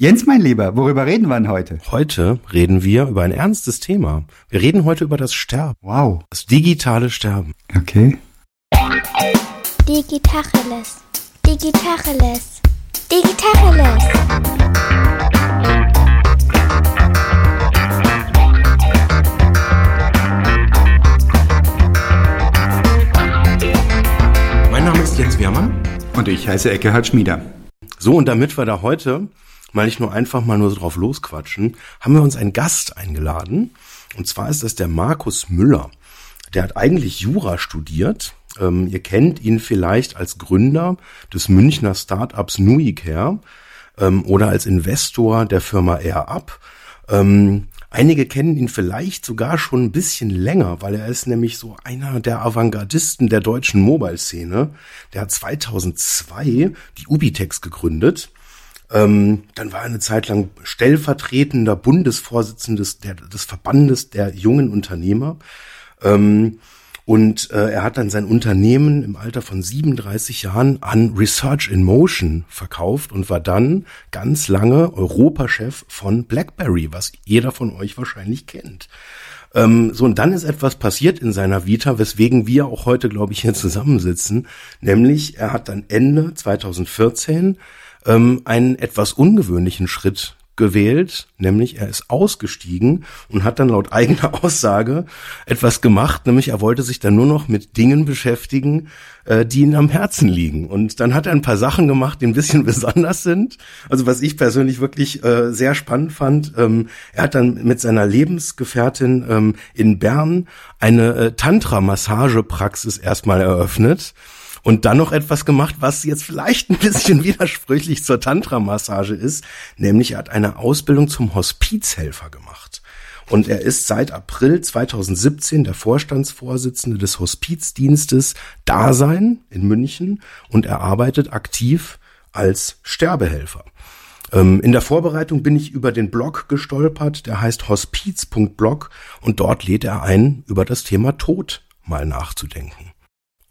Jens, mein Lieber, worüber reden wir denn heute? Heute reden wir über ein ernstes Thema. Wir reden heute über das Sterben. Wow. Das digitale Sterben. Okay. Digitacheles. Digitacheles. Digitacheles. Mein Name ist Jens Wehrmann. Und ich heiße Eckehard Schmieder. So, und damit wir da heute mal nicht nur einfach mal nur so drauf losquatschen, haben wir uns einen Gast eingeladen. Und zwar ist das der Markus Müller. Der hat eigentlich Jura studiert. Ähm, ihr kennt ihn vielleicht als Gründer des Münchner Startups Nuicare ähm, oder als Investor der Firma AirUp. Ähm, einige kennen ihn vielleicht sogar schon ein bisschen länger, weil er ist nämlich so einer der Avantgardisten der deutschen Mobile-Szene. Der hat 2002 die Ubitex gegründet ähm, dann war er eine Zeit lang stellvertretender Bundesvorsitzender des, des Verbandes der jungen Unternehmer. Ähm, und äh, er hat dann sein Unternehmen im Alter von 37 Jahren an Research in Motion verkauft und war dann ganz lange Europachef von BlackBerry, was jeder von euch wahrscheinlich kennt. Ähm, so, und dann ist etwas passiert in seiner Vita, weswegen wir auch heute, glaube ich, hier zusammensitzen. Nämlich, er hat dann Ende 2014 ähm, einen etwas ungewöhnlichen Schritt gewählt, nämlich er ist ausgestiegen und hat dann laut eigener Aussage etwas gemacht, nämlich er wollte sich dann nur noch mit Dingen beschäftigen, äh, die ihm am Herzen liegen. Und dann hat er ein paar Sachen gemacht, die ein bisschen besonders sind. Also was ich persönlich wirklich äh, sehr spannend fand, ähm, er hat dann mit seiner Lebensgefährtin ähm, in Bern eine äh, Tantra-Massagepraxis erstmal eröffnet und dann noch etwas gemacht, was jetzt vielleicht ein bisschen widersprüchlich zur Tantra-Massage ist, nämlich er hat eine Ausbildung zum Hospizhelfer gemacht. Und er ist seit April 2017 der Vorstandsvorsitzende des Hospizdienstes Dasein in München und er arbeitet aktiv als Sterbehelfer. Ähm, in der Vorbereitung bin ich über den Blog gestolpert, der heißt hospiz.blog und dort lädt er ein, über das Thema Tod mal nachzudenken.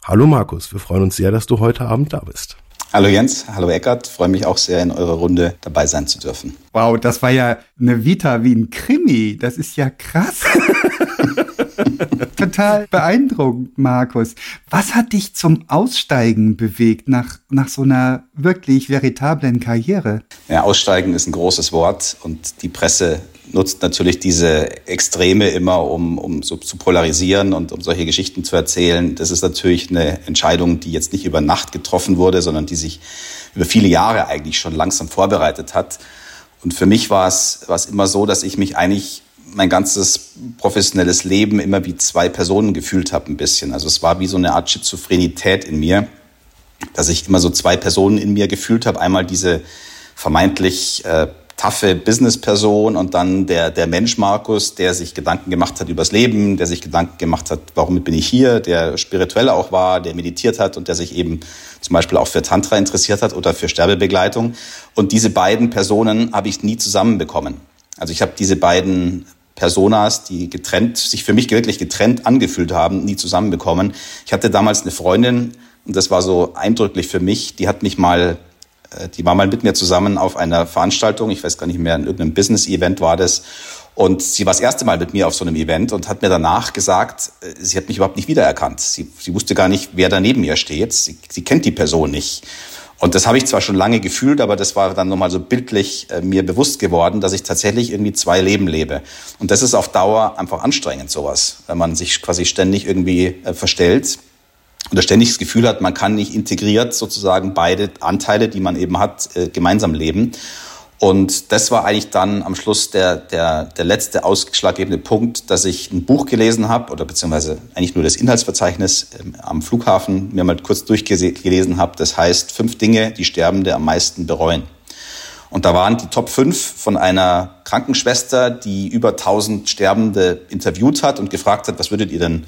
Hallo Markus, wir freuen uns sehr, dass du heute Abend da bist. Hallo Jens, hallo Eckart, freue mich auch sehr, in eurer Runde dabei sein zu dürfen. Wow, das war ja eine Vita wie ein Krimi. Das ist ja krass. Total beeindruckend, Markus. Was hat dich zum Aussteigen bewegt nach, nach so einer wirklich veritablen Karriere? Ja, Aussteigen ist ein großes Wort und die Presse nutzt natürlich diese Extreme immer, um, um so zu polarisieren und um solche Geschichten zu erzählen. Das ist natürlich eine Entscheidung, die jetzt nicht über Nacht getroffen wurde, sondern die sich über viele Jahre eigentlich schon langsam vorbereitet hat. Und für mich war es, war es immer so, dass ich mich eigentlich mein ganzes professionelles Leben immer wie zwei Personen gefühlt habe, ein bisschen. Also es war wie so eine Art Schizophrenität in mir, dass ich immer so zwei Personen in mir gefühlt habe. Einmal diese vermeintlich äh, taffe Businessperson und dann der, der Mensch Markus, der sich Gedanken gemacht hat übers Leben, der sich Gedanken gemacht hat, warum bin ich hier, der spirituell auch war, der meditiert hat und der sich eben zum Beispiel auch für Tantra interessiert hat oder für Sterbebegleitung. Und diese beiden Personen habe ich nie zusammenbekommen. Also ich habe diese beiden Personas, die getrennt, sich für mich wirklich getrennt angefühlt haben, nie zusammenbekommen. Ich hatte damals eine Freundin, und das war so eindrücklich für mich, die hat mich mal die war mal mit mir zusammen auf einer Veranstaltung, ich weiß gar nicht mehr, in irgendeinem Business-Event war das. Und sie war das erste Mal mit mir auf so einem Event und hat mir danach gesagt, äh, sie hat mich überhaupt nicht wiedererkannt. Sie, sie wusste gar nicht, wer da neben ihr steht. Sie, sie kennt die Person nicht. Und das habe ich zwar schon lange gefühlt, aber das war dann nochmal so bildlich äh, mir bewusst geworden, dass ich tatsächlich irgendwie zwei Leben lebe. Und das ist auf Dauer einfach anstrengend, sowas, wenn man sich quasi ständig irgendwie äh, verstellt oder ständig das Gefühl hat, man kann nicht integriert sozusagen beide Anteile, die man eben hat, äh, gemeinsam leben. Und das war eigentlich dann am Schluss der, der, der letzte ausschlaggebende Punkt, dass ich ein Buch gelesen habe oder beziehungsweise eigentlich nur das Inhaltsverzeichnis ähm, am Flughafen mir mal kurz durchgelesen habe. Das heißt fünf Dinge, die Sterbende am meisten bereuen. Und da waren die Top 5 von einer Krankenschwester, die über 1000 Sterbende interviewt hat und gefragt hat, was würdet ihr denn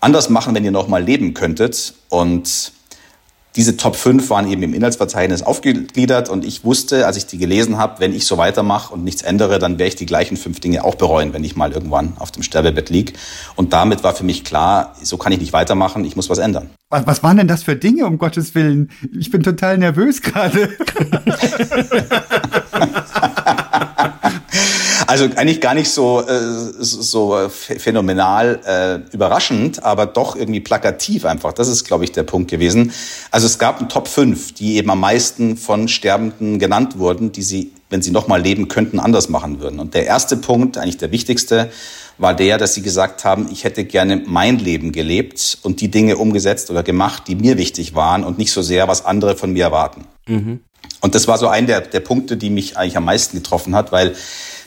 anders machen, wenn ihr noch mal leben könntet. Und diese Top 5 waren eben im Inhaltsverzeichnis aufgegliedert und ich wusste, als ich die gelesen habe, wenn ich so weitermache und nichts ändere, dann werde ich die gleichen fünf Dinge auch bereuen, wenn ich mal irgendwann auf dem Sterbebett lieg. Und damit war für mich klar, so kann ich nicht weitermachen, ich muss was ändern. Was, was waren denn das für Dinge, um Gottes Willen? Ich bin total nervös gerade. Also eigentlich gar nicht so, äh, so phänomenal äh, überraschend, aber doch irgendwie plakativ einfach. Das ist, glaube ich, der Punkt gewesen. Also es gab einen Top 5, die eben am meisten von Sterbenden genannt wurden, die sie, wenn sie nochmal leben könnten, anders machen würden. Und der erste Punkt, eigentlich der wichtigste, war der, dass sie gesagt haben, ich hätte gerne mein Leben gelebt und die Dinge umgesetzt oder gemacht, die mir wichtig waren und nicht so sehr, was andere von mir erwarten. Mhm. Und das war so ein der, der Punkte, die mich eigentlich am meisten getroffen hat, weil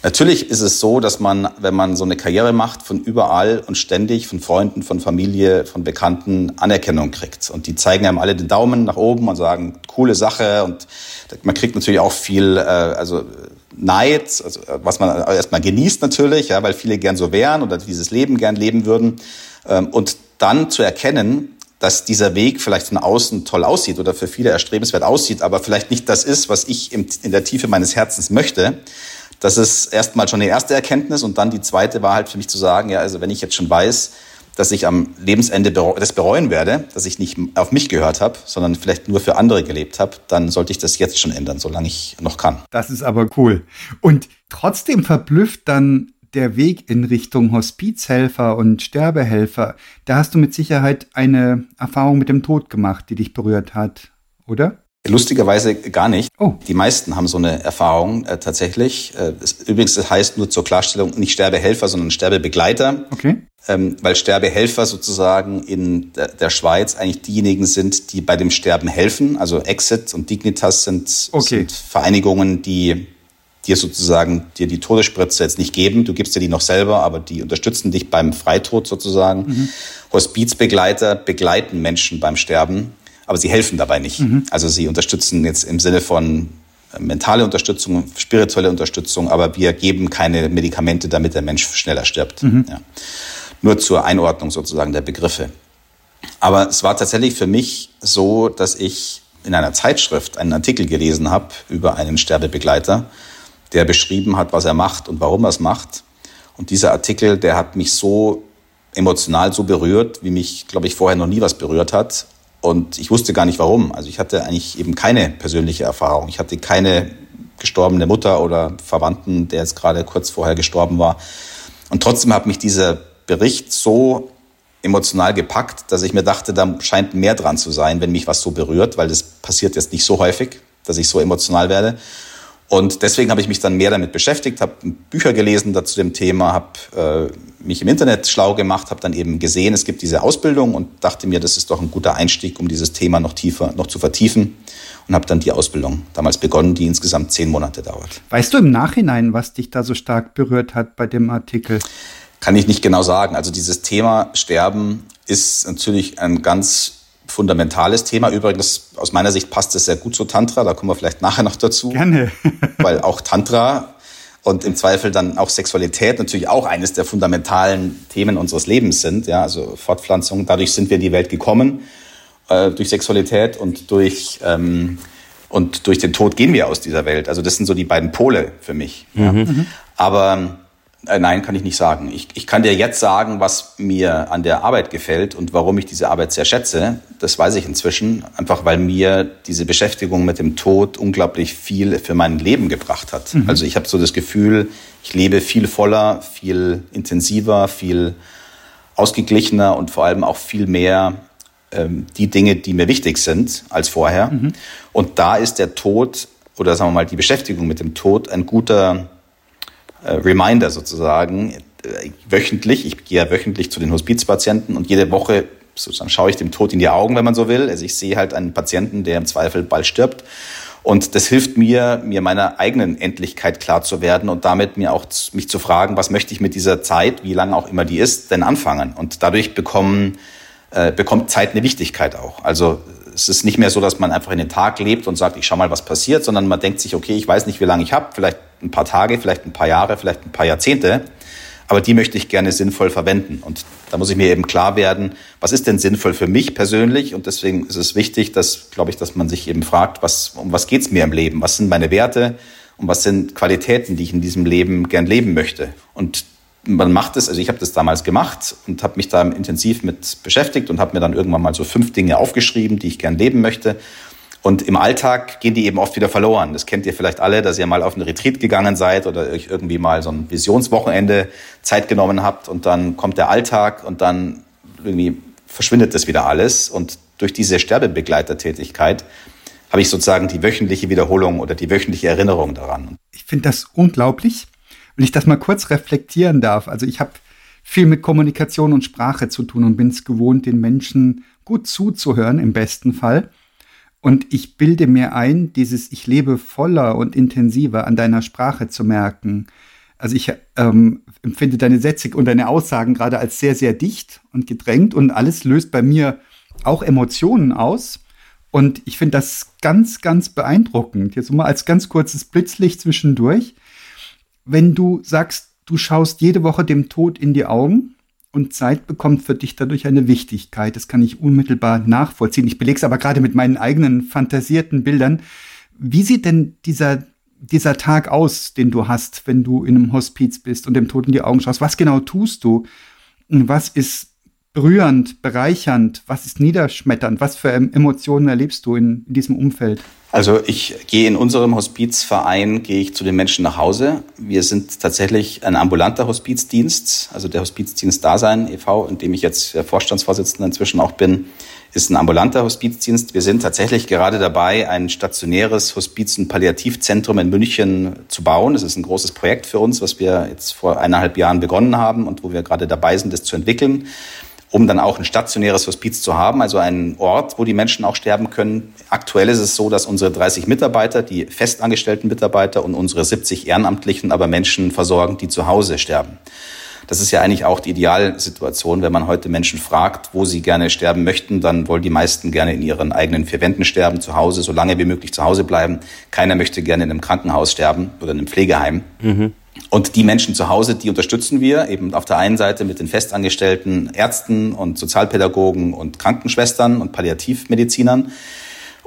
natürlich ist es so, dass man, wenn man so eine Karriere macht, von überall und ständig von Freunden, von Familie, von Bekannten Anerkennung kriegt. Und die zeigen einem alle den Daumen nach oben und sagen, coole Sache. Und man kriegt natürlich auch viel, äh, also Neid, also was man erstmal genießt natürlich, ja, weil viele gern so wären oder dieses Leben gern leben würden. Ähm, und dann zu erkennen, dass dieser Weg vielleicht von außen toll aussieht oder für viele erstrebenswert aussieht, aber vielleicht nicht das ist, was ich in der Tiefe meines Herzens möchte. Das ist erstmal schon die erste Erkenntnis und dann die zweite war halt für mich zu sagen, ja, also wenn ich jetzt schon weiß, dass ich am Lebensende das bereuen werde, dass ich nicht auf mich gehört habe, sondern vielleicht nur für andere gelebt habe, dann sollte ich das jetzt schon ändern, solange ich noch kann. Das ist aber cool. Und trotzdem verblüfft dann der Weg in Richtung Hospizhelfer und Sterbehelfer, da hast du mit Sicherheit eine Erfahrung mit dem Tod gemacht, die dich berührt hat, oder? Lustigerweise gar nicht. Oh. Die meisten haben so eine Erfahrung äh, tatsächlich. Äh, das, übrigens, das heißt nur zur Klarstellung nicht Sterbehelfer, sondern Sterbebegleiter. Okay. Ähm, weil Sterbehelfer sozusagen in der, der, Schweiz eigentlich diejenigen sind, die bei dem Sterben helfen. Also Exit und Dignitas sind, okay. sind Vereinigungen, die dir sozusagen dir die Todesspritze jetzt nicht geben, du gibst dir die noch selber, aber die unterstützen dich beim Freitod sozusagen. Mhm. Hospizbegleiter begleiten Menschen beim Sterben, aber sie helfen dabei nicht. Mhm. Also sie unterstützen jetzt im Sinne von äh, mentale Unterstützung, spirituelle Unterstützung, aber wir geben keine Medikamente, damit der Mensch schneller stirbt. Mhm. Ja. Nur zur Einordnung sozusagen der Begriffe. Aber es war tatsächlich für mich so, dass ich in einer Zeitschrift einen Artikel gelesen habe über einen Sterbebegleiter, der beschrieben hat, was er macht und warum er es macht. Und dieser Artikel, der hat mich so emotional so berührt, wie mich, glaube ich, vorher noch nie was berührt hat. Und ich wusste gar nicht warum. Also ich hatte eigentlich eben keine persönliche Erfahrung. Ich hatte keine gestorbene Mutter oder Verwandten, der jetzt gerade kurz vorher gestorben war. Und trotzdem hat mich dieser Bericht so emotional gepackt, dass ich mir dachte, da scheint mehr dran zu sein, wenn mich was so berührt, weil das passiert jetzt nicht so häufig, dass ich so emotional werde. Und deswegen habe ich mich dann mehr damit beschäftigt, habe Bücher gelesen dazu dem Thema, habe äh, mich im Internet schlau gemacht, habe dann eben gesehen, es gibt diese Ausbildung und dachte mir, das ist doch ein guter Einstieg, um dieses Thema noch tiefer, noch zu vertiefen und habe dann die Ausbildung damals begonnen, die insgesamt zehn Monate dauert. Weißt du im Nachhinein, was dich da so stark berührt hat bei dem Artikel? Kann ich nicht genau sagen. Also dieses Thema Sterben ist natürlich ein ganz fundamentales Thema. Übrigens, aus meiner Sicht passt es sehr gut zu Tantra, da kommen wir vielleicht nachher noch dazu. Gerne. weil auch Tantra und im Zweifel dann auch Sexualität natürlich auch eines der fundamentalen Themen unseres Lebens sind. Ja, also Fortpflanzung, dadurch sind wir in die Welt gekommen, äh, durch Sexualität und durch, ähm, und durch den Tod gehen wir aus dieser Welt. Also das sind so die beiden Pole für mich. Mhm. Ja. Mhm. Aber nein, kann ich nicht sagen. Ich, ich kann dir jetzt sagen, was mir an der Arbeit gefällt und warum ich diese Arbeit sehr schätze. Das weiß ich inzwischen, einfach weil mir diese Beschäftigung mit dem Tod unglaublich viel für mein Leben gebracht hat. Mhm. Also ich habe so das Gefühl, ich lebe viel voller, viel intensiver, viel ausgeglichener und vor allem auch viel mehr ähm, die Dinge, die mir wichtig sind als vorher. Mhm. Und da ist der Tod oder sagen wir mal die Beschäftigung mit dem Tod ein guter äh, Reminder sozusagen, äh, wöchentlich. Ich gehe ja wöchentlich zu den Hospizpatienten und jede Woche sozusagen schaue ich dem Tod in die Augen, wenn man so will. Also ich sehe halt einen Patienten, der im Zweifel bald stirbt. Und das hilft mir, mir meiner eigenen Endlichkeit klar zu werden und damit mir auch mich zu fragen, was möchte ich mit dieser Zeit, wie lange auch immer die ist, denn anfangen? Und dadurch bekommen, äh, bekommt Zeit eine Wichtigkeit auch. Also es ist nicht mehr so, dass man einfach in den Tag lebt und sagt, ich schau mal, was passiert, sondern man denkt sich, okay, ich weiß nicht, wie lange ich habe, vielleicht ein paar Tage, vielleicht ein paar Jahre, vielleicht ein paar Jahrzehnte, aber die möchte ich gerne sinnvoll verwenden. Und da muss ich mir eben klar werden, was ist denn sinnvoll für mich persönlich? Und deswegen ist es wichtig, dass, glaube ich, dass man sich eben fragt, was, um was geht's mir im Leben? Was sind meine Werte? Und was sind Qualitäten, die ich in diesem Leben gern leben möchte? Und man macht es, also ich habe das damals gemacht und habe mich da intensiv mit beschäftigt und habe mir dann irgendwann mal so fünf Dinge aufgeschrieben, die ich gern leben möchte. Und im Alltag gehen die eben oft wieder verloren. Das kennt ihr vielleicht alle, dass ihr mal auf einen Retreat gegangen seid oder euch irgendwie mal so ein Visionswochenende Zeit genommen habt und dann kommt der Alltag und dann irgendwie verschwindet das wieder alles. Und durch diese Sterbebegleitertätigkeit habe ich sozusagen die wöchentliche Wiederholung oder die wöchentliche Erinnerung daran. Ich finde das unglaublich. Wenn ich das mal kurz reflektieren darf. Also ich habe viel mit Kommunikation und Sprache zu tun und bin es gewohnt, den Menschen gut zuzuhören im besten Fall. Und ich bilde mir ein, dieses Ich lebe voller und intensiver an deiner Sprache zu merken. Also ich ähm, empfinde deine Sätze und deine Aussagen gerade als sehr, sehr dicht und gedrängt und alles löst bei mir auch Emotionen aus. Und ich finde das ganz, ganz beeindruckend. Jetzt mal als ganz kurzes Blitzlicht zwischendurch. Wenn du sagst, du schaust jede Woche dem Tod in die Augen, und Zeit bekommt für dich dadurch eine Wichtigkeit. Das kann ich unmittelbar nachvollziehen. Ich belege es aber gerade mit meinen eigenen fantasierten Bildern. Wie sieht denn dieser, dieser Tag aus, den du hast, wenn du in einem Hospiz bist und dem Tod in die Augen schaust? Was genau tust du? Was ist berührend, bereichernd? Was ist niederschmetternd? Was für Emotionen erlebst du in, in diesem Umfeld? Also ich gehe in unserem Hospizverein, gehe ich zu den Menschen nach Hause. Wir sind tatsächlich ein ambulanter Hospizdienst, also der Hospizdienst Dasein e.V., in dem ich jetzt Vorstandsvorsitzender inzwischen auch bin, ist ein ambulanter Hospizdienst. Wir sind tatsächlich gerade dabei, ein stationäres Hospiz- und Palliativzentrum in München zu bauen. Das ist ein großes Projekt für uns, was wir jetzt vor eineinhalb Jahren begonnen haben und wo wir gerade dabei sind, das zu entwickeln um dann auch ein stationäres Hospiz zu haben, also einen Ort, wo die Menschen auch sterben können. Aktuell ist es so, dass unsere 30 Mitarbeiter, die festangestellten Mitarbeiter und unsere 70 Ehrenamtlichen aber Menschen versorgen, die zu Hause sterben. Das ist ja eigentlich auch die Idealsituation. Wenn man heute Menschen fragt, wo sie gerne sterben möchten, dann wollen die meisten gerne in ihren eigenen vier Wänden sterben, zu Hause, so lange wie möglich zu Hause bleiben. Keiner möchte gerne in einem Krankenhaus sterben oder in einem Pflegeheim. Mhm. Und die Menschen zu Hause, die unterstützen wir eben auf der einen Seite mit den festangestellten Ärzten und Sozialpädagogen und Krankenschwestern und Palliativmedizinern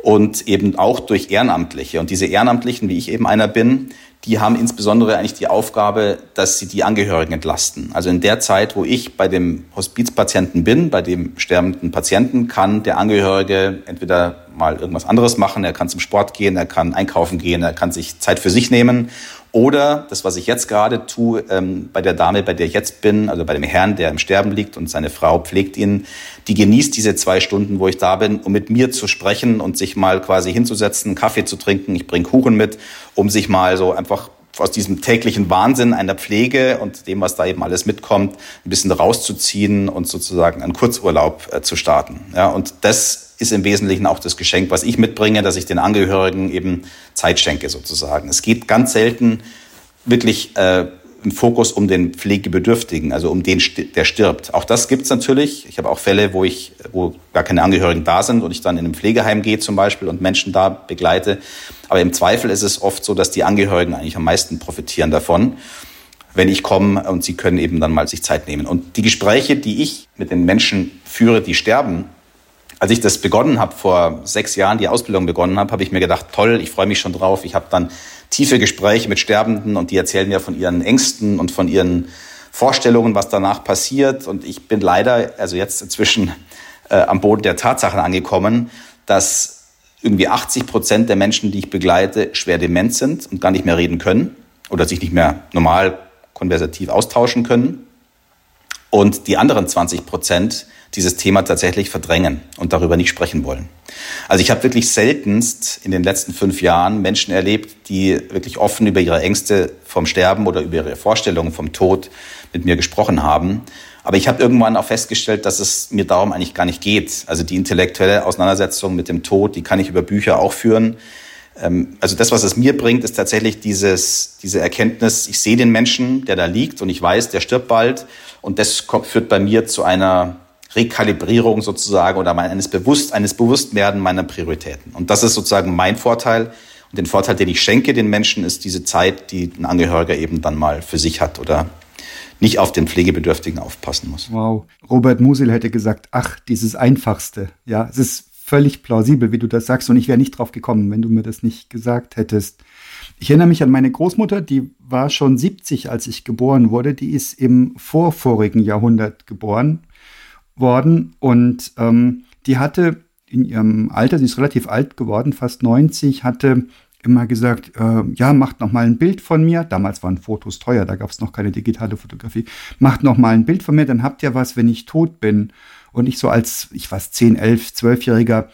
und eben auch durch Ehrenamtliche. Und diese Ehrenamtlichen, wie ich eben einer bin, die haben insbesondere eigentlich die Aufgabe, dass sie die Angehörigen entlasten. Also in der Zeit, wo ich bei dem Hospizpatienten bin, bei dem sterbenden Patienten, kann der Angehörige entweder mal irgendwas anderes machen, er kann zum Sport gehen, er kann einkaufen gehen, er kann sich Zeit für sich nehmen oder das, was ich jetzt gerade tue, ähm, bei der Dame, bei der ich jetzt bin, also bei dem Herrn, der im Sterben liegt und seine Frau pflegt ihn, die genießt diese zwei Stunden, wo ich da bin, um mit mir zu sprechen und sich mal quasi hinzusetzen, Kaffee zu trinken. Ich bringe Kuchen mit, um sich mal so einfach aus diesem täglichen Wahnsinn einer Pflege und dem, was da eben alles mitkommt, ein bisschen rauszuziehen und sozusagen einen Kurzurlaub äh, zu starten. Ja, und das ist im Wesentlichen auch das Geschenk, was ich mitbringe, dass ich den Angehörigen eben Zeit schenke sozusagen. Es geht ganz selten wirklich äh, im Fokus um den Pflegebedürftigen, also um den, der stirbt. Auch das gibt's natürlich. Ich habe auch Fälle, wo ich, wo gar keine Angehörigen da sind und ich dann in einem Pflegeheim gehe zum Beispiel und Menschen da begleite. Aber im Zweifel ist es oft so, dass die Angehörigen eigentlich am meisten profitieren davon, wenn ich komme und sie können eben dann mal sich Zeit nehmen. Und die Gespräche, die ich mit den Menschen führe, die sterben, als ich das begonnen habe, vor sechs Jahren die Ausbildung begonnen habe, habe ich mir gedacht, toll, ich freue mich schon drauf. Ich habe dann tiefe Gespräche mit Sterbenden und die erzählen mir von ihren Ängsten und von ihren Vorstellungen, was danach passiert. Und ich bin leider, also jetzt inzwischen äh, am Boden der Tatsachen angekommen, dass irgendwie 80 Prozent der Menschen, die ich begleite, schwer dement sind und gar nicht mehr reden können oder sich nicht mehr normal konversativ austauschen können. Und die anderen 20 Prozent dieses Thema tatsächlich verdrängen und darüber nicht sprechen wollen. Also ich habe wirklich seltenst in den letzten fünf Jahren Menschen erlebt, die wirklich offen über ihre Ängste vom Sterben oder über ihre Vorstellungen vom Tod mit mir gesprochen haben. Aber ich habe irgendwann auch festgestellt, dass es mir darum eigentlich gar nicht geht. Also die intellektuelle Auseinandersetzung mit dem Tod, die kann ich über Bücher auch führen. Ähm, also das, was es mir bringt, ist tatsächlich dieses, diese Erkenntnis, ich sehe den Menschen, der da liegt und ich weiß, der stirbt bald. Und das führt bei mir zu einer Rekalibrierung sozusagen oder eines, Bewusst, eines Bewusstwerden meiner Prioritäten. Und das ist sozusagen mein Vorteil. Und den Vorteil, den ich schenke den Menschen, ist diese Zeit, die ein Angehöriger eben dann mal für sich hat oder nicht auf den Pflegebedürftigen aufpassen muss. Wow. Robert Musil hätte gesagt, ach, dieses Einfachste. Ja, es ist völlig plausibel, wie du das sagst. Und ich wäre nicht drauf gekommen, wenn du mir das nicht gesagt hättest. Ich erinnere mich an meine Großmutter, die war schon 70, als ich geboren wurde. Die ist im vorvorigen Jahrhundert geboren worden und ähm, die hatte in ihrem Alter, sie ist relativ alt geworden, fast 90, hatte immer gesagt, äh, ja, macht noch mal ein Bild von mir. Damals waren Fotos teuer, da gab es noch keine digitale Fotografie. Macht noch mal ein Bild von mir, dann habt ihr was, wenn ich tot bin. Und ich so als, ich war 10, 11, 12-Jähriger,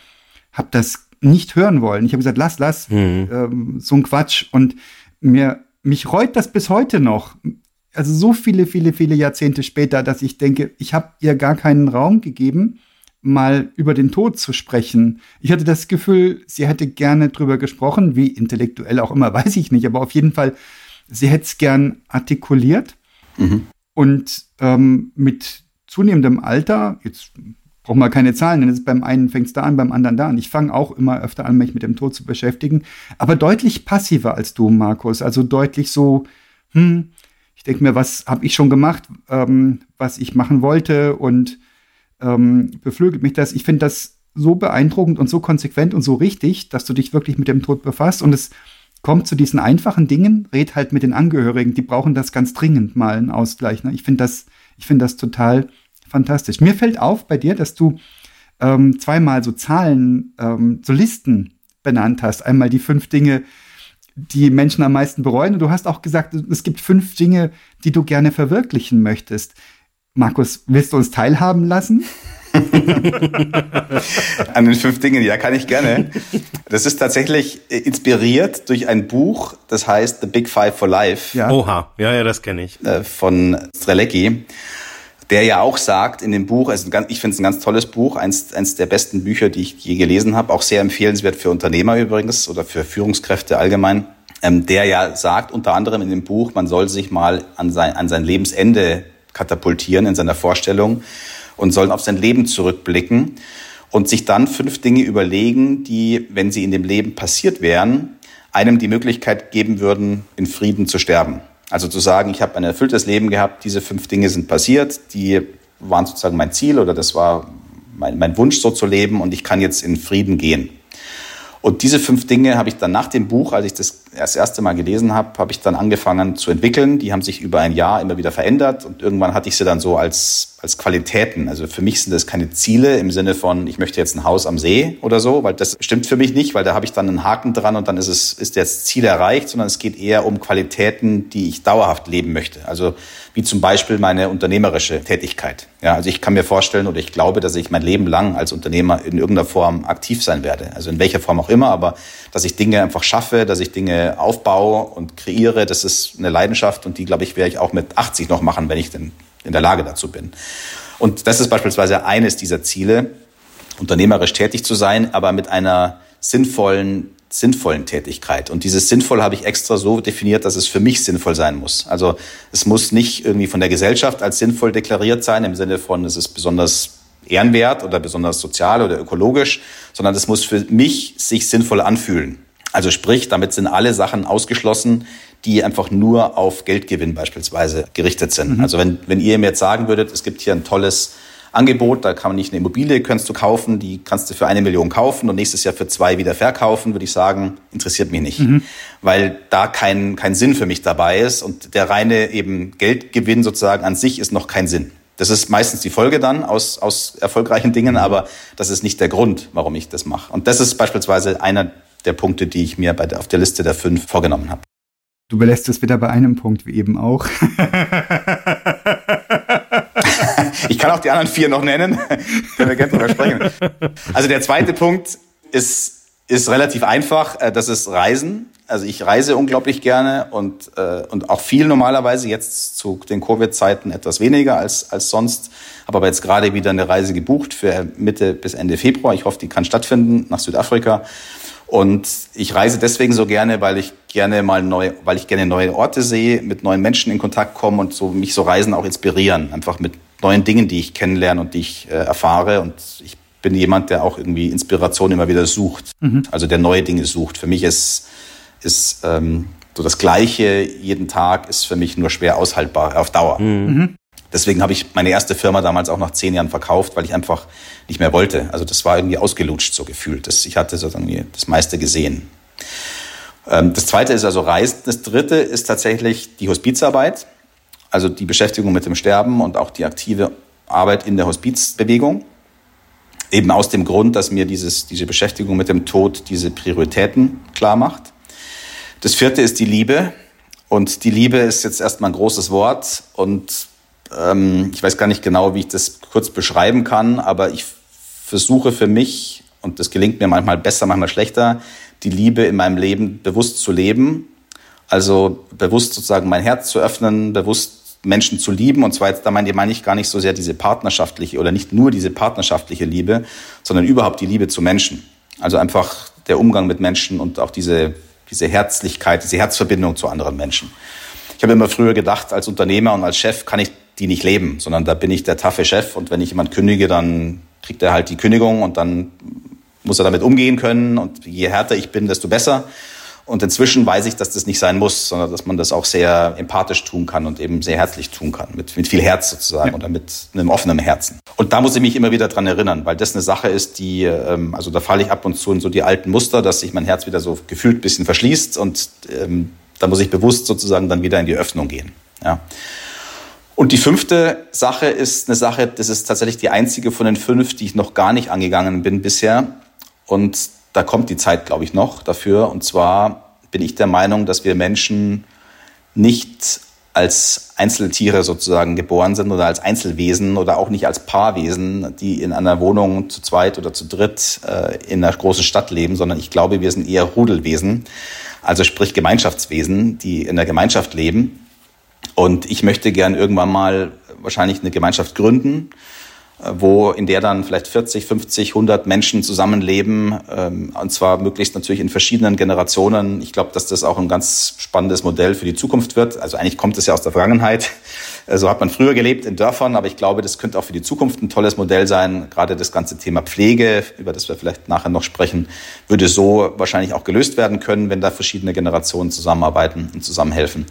habe das nicht hören wollen. Ich habe gesagt, lass, lass, mhm. ähm, so ein Quatsch. Und mir, mich reut das bis heute noch. Also so viele, viele, viele Jahrzehnte später, dass ich denke, ich habe ihr gar keinen Raum gegeben mal über den Tod zu sprechen. Ich hatte das Gefühl, sie hätte gerne drüber gesprochen, wie intellektuell auch immer, weiß ich nicht, aber auf jeden Fall, sie hätte es gern artikuliert. Mhm. Und ähm, mit zunehmendem Alter, jetzt brauchen wir keine Zahlen, denn beim einen fängt es da an, beim anderen da an. Ich fange auch immer öfter an, mich mit dem Tod zu beschäftigen, aber deutlich passiver als du, Markus. Also deutlich so, hm, ich denke mir, was habe ich schon gemacht, ähm, was ich machen wollte und ähm, beflügelt mich das. Ich finde das so beeindruckend und so konsequent und so richtig, dass du dich wirklich mit dem Tod befasst. Und es kommt zu diesen einfachen Dingen, red halt mit den Angehörigen, die brauchen das ganz dringend mal einen Ausgleich. Ne? Ich finde das, ich finde das total fantastisch. Mir fällt auf bei dir, dass du ähm, zweimal so Zahlen, ähm, so Listen benannt hast. Einmal die fünf Dinge, die Menschen am meisten bereuen. Und du hast auch gesagt, es gibt fünf Dinge, die du gerne verwirklichen möchtest. Markus, willst du uns teilhaben lassen? An den fünf Dingen, ja, kann ich gerne. Das ist tatsächlich inspiriert durch ein Buch, das heißt The Big Five for Life. Ja. Oha, ja, ja, das kenne ich. Äh, von Strelecki, der ja auch sagt in dem Buch, also ich finde es ein ganz tolles Buch, eins, eins der besten Bücher, die ich je gelesen habe, auch sehr empfehlenswert für Unternehmer übrigens oder für Führungskräfte allgemein, ähm, der ja sagt unter anderem in dem Buch, man soll sich mal an sein, an sein Lebensende katapultieren in seiner Vorstellung und sollen auf sein Leben zurückblicken und sich dann fünf Dinge überlegen, die, wenn sie in dem Leben passiert wären, einem die Möglichkeit geben würden, in Frieden zu sterben. Also zu sagen, ich habe ein erfülltes Leben gehabt, diese fünf Dinge sind passiert, die waren sozusagen mein Ziel oder das war mein, mein Wunsch, so zu leben und ich kann jetzt in Frieden gehen. Und diese fünf Dinge habe ich dann nach dem Buch, als ich das das erste Mal gelesen habe, habe ich dann angefangen zu entwickeln. Die haben sich über ein Jahr immer wieder verändert und irgendwann hatte ich sie dann so als, als Qualitäten. Also für mich sind das keine Ziele im Sinne von, ich möchte jetzt ein Haus am See oder so, weil das stimmt für mich nicht, weil da habe ich dann einen Haken dran und dann ist es, ist das Ziel erreicht, sondern es geht eher um Qualitäten, die ich dauerhaft leben möchte. Also wie zum Beispiel meine unternehmerische Tätigkeit. Ja, also ich kann mir vorstellen oder ich glaube, dass ich mein Leben lang als Unternehmer in irgendeiner Form aktiv sein werde. Also in welcher Form auch immer, aber dass ich Dinge einfach schaffe, dass ich Dinge aufbaue und kreiere, das ist eine Leidenschaft und die, glaube ich, werde ich auch mit 80 noch machen, wenn ich denn in der Lage dazu bin. Und das ist beispielsweise eines dieser Ziele, unternehmerisch tätig zu sein, aber mit einer sinnvollen sinnvollen Tätigkeit. Und dieses sinnvoll habe ich extra so definiert, dass es für mich sinnvoll sein muss. Also es muss nicht irgendwie von der Gesellschaft als sinnvoll deklariert sein, im Sinne von, es ist besonders ehrenwert oder besonders sozial oder ökologisch, sondern es muss für mich sich sinnvoll anfühlen. Also sprich, damit sind alle Sachen ausgeschlossen, die einfach nur auf Geldgewinn beispielsweise gerichtet sind. Mhm. Also wenn, wenn ihr mir jetzt sagen würdet, es gibt hier ein tolles Angebot, da kann man nicht eine Immobilie kannst du kaufen, die kannst du für eine Million kaufen und nächstes Jahr für zwei wieder verkaufen, würde ich sagen, interessiert mich nicht. Mhm. Weil da kein, kein Sinn für mich dabei ist und der reine eben Geldgewinn sozusagen an sich ist noch kein Sinn. Das ist meistens die Folge dann aus, aus erfolgreichen Dingen, aber das ist nicht der Grund, warum ich das mache. Und das ist beispielsweise einer der Punkte, die ich mir der, auf der Liste der fünf vorgenommen habe. Du belässt es wieder bei einem Punkt, wie eben auch. ich kann auch die anderen vier noch nennen. Können wir gerne drüber sprechen. Also der zweite Punkt ist, ist relativ einfach. Äh, das ist Reisen. Also ich reise unglaublich gerne und, äh, und auch viel normalerweise, jetzt zu den Covid-Zeiten etwas weniger als, als sonst. Habe aber jetzt gerade wieder eine Reise gebucht für Mitte bis Ende Februar. Ich hoffe, die kann stattfinden nach Südafrika. Und ich reise deswegen so gerne, weil ich gerne mal neu, weil ich gerne neue Orte sehe, mit neuen Menschen in Kontakt komme und so mich so Reisen auch inspirieren, einfach mit neuen Dingen, die ich kennenlerne und die ich äh, erfahre. Und ich bin jemand, der auch irgendwie Inspiration immer wieder sucht, mhm. also der neue Dinge sucht. Für mich ist ist ähm, so das Gleiche jeden Tag ist für mich nur schwer aushaltbar auf Dauer. Mhm. Deswegen habe ich meine erste Firma damals auch nach zehn Jahren verkauft, weil ich einfach nicht mehr wollte. Also das war irgendwie ausgelutscht so gefühlt. Das, ich hatte sozusagen das meiste gesehen. Ähm, das zweite ist also Reisen. Das dritte ist tatsächlich die Hospizarbeit. Also die Beschäftigung mit dem Sterben und auch die aktive Arbeit in der Hospizbewegung. Eben aus dem Grund, dass mir dieses, diese Beschäftigung mit dem Tod diese Prioritäten klar macht. Das vierte ist die Liebe. Und die Liebe ist jetzt erstmal ein großes Wort und ähm, ich weiß gar nicht genau, wie ich das kurz beschreiben kann, aber ich versuche für mich, und das gelingt mir manchmal besser, manchmal schlechter, die Liebe in meinem Leben bewusst zu leben. Also bewusst sozusagen mein Herz zu öffnen, bewusst Menschen zu lieben. Und zwar jetzt, da meine ich gar nicht so sehr diese partnerschaftliche oder nicht nur diese partnerschaftliche Liebe, sondern überhaupt die Liebe zu Menschen. Also einfach der Umgang mit Menschen und auch diese diese Herzlichkeit, diese Herzverbindung zu anderen Menschen. Ich habe immer früher gedacht, als Unternehmer und als Chef kann ich die nicht leben, sondern da bin ich der taffe Chef und wenn ich jemand kündige, dann kriegt er halt die Kündigung und dann muss er damit umgehen können und je härter ich bin, desto besser. Und inzwischen weiß ich, dass das nicht sein muss, sondern dass man das auch sehr empathisch tun kann und eben sehr herzlich tun kann, mit, mit viel Herz sozusagen ja. oder mit einem offenen Herzen. Und da muss ich mich immer wieder dran erinnern, weil das eine Sache ist, die, ähm, also da falle ich ab und zu in so die alten Muster, dass sich mein Herz wieder so gefühlt ein bisschen verschließt und ähm, da muss ich bewusst sozusagen dann wieder in die Öffnung gehen. Ja. Und die fünfte Sache ist eine Sache, das ist tatsächlich die einzige von den fünf, die ich noch gar nicht angegangen bin bisher. Und da kommt die Zeit, glaube ich, noch dafür. Und zwar bin ich der Meinung, dass wir Menschen nicht als Einzeltiere sozusagen geboren sind oder als Einzelwesen oder auch nicht als Paarwesen, die in einer Wohnung zu zweit oder zu dritt äh, in einer großen Stadt leben, sondern ich glaube, wir sind eher Rudelwesen, also sprich Gemeinschaftswesen, die in der Gemeinschaft leben. Und ich möchte gern irgendwann mal wahrscheinlich eine Gemeinschaft gründen, wo in der dann vielleicht 40, 50, 100 Menschen zusammenleben ähm, und zwar möglichst natürlich in verschiedenen Generationen. Ich glaube, dass das auch ein ganz spannendes Modell für die Zukunft wird. Also eigentlich kommt es ja aus der Vergangenheit. So also hat man früher gelebt in Dörfern, aber ich glaube, das könnte auch für die Zukunft ein tolles Modell sein. Gerade das ganze Thema Pflege, über das wir vielleicht nachher noch sprechen, würde so wahrscheinlich auch gelöst werden können, wenn da verschiedene Generationen zusammenarbeiten und zusammenhelfen.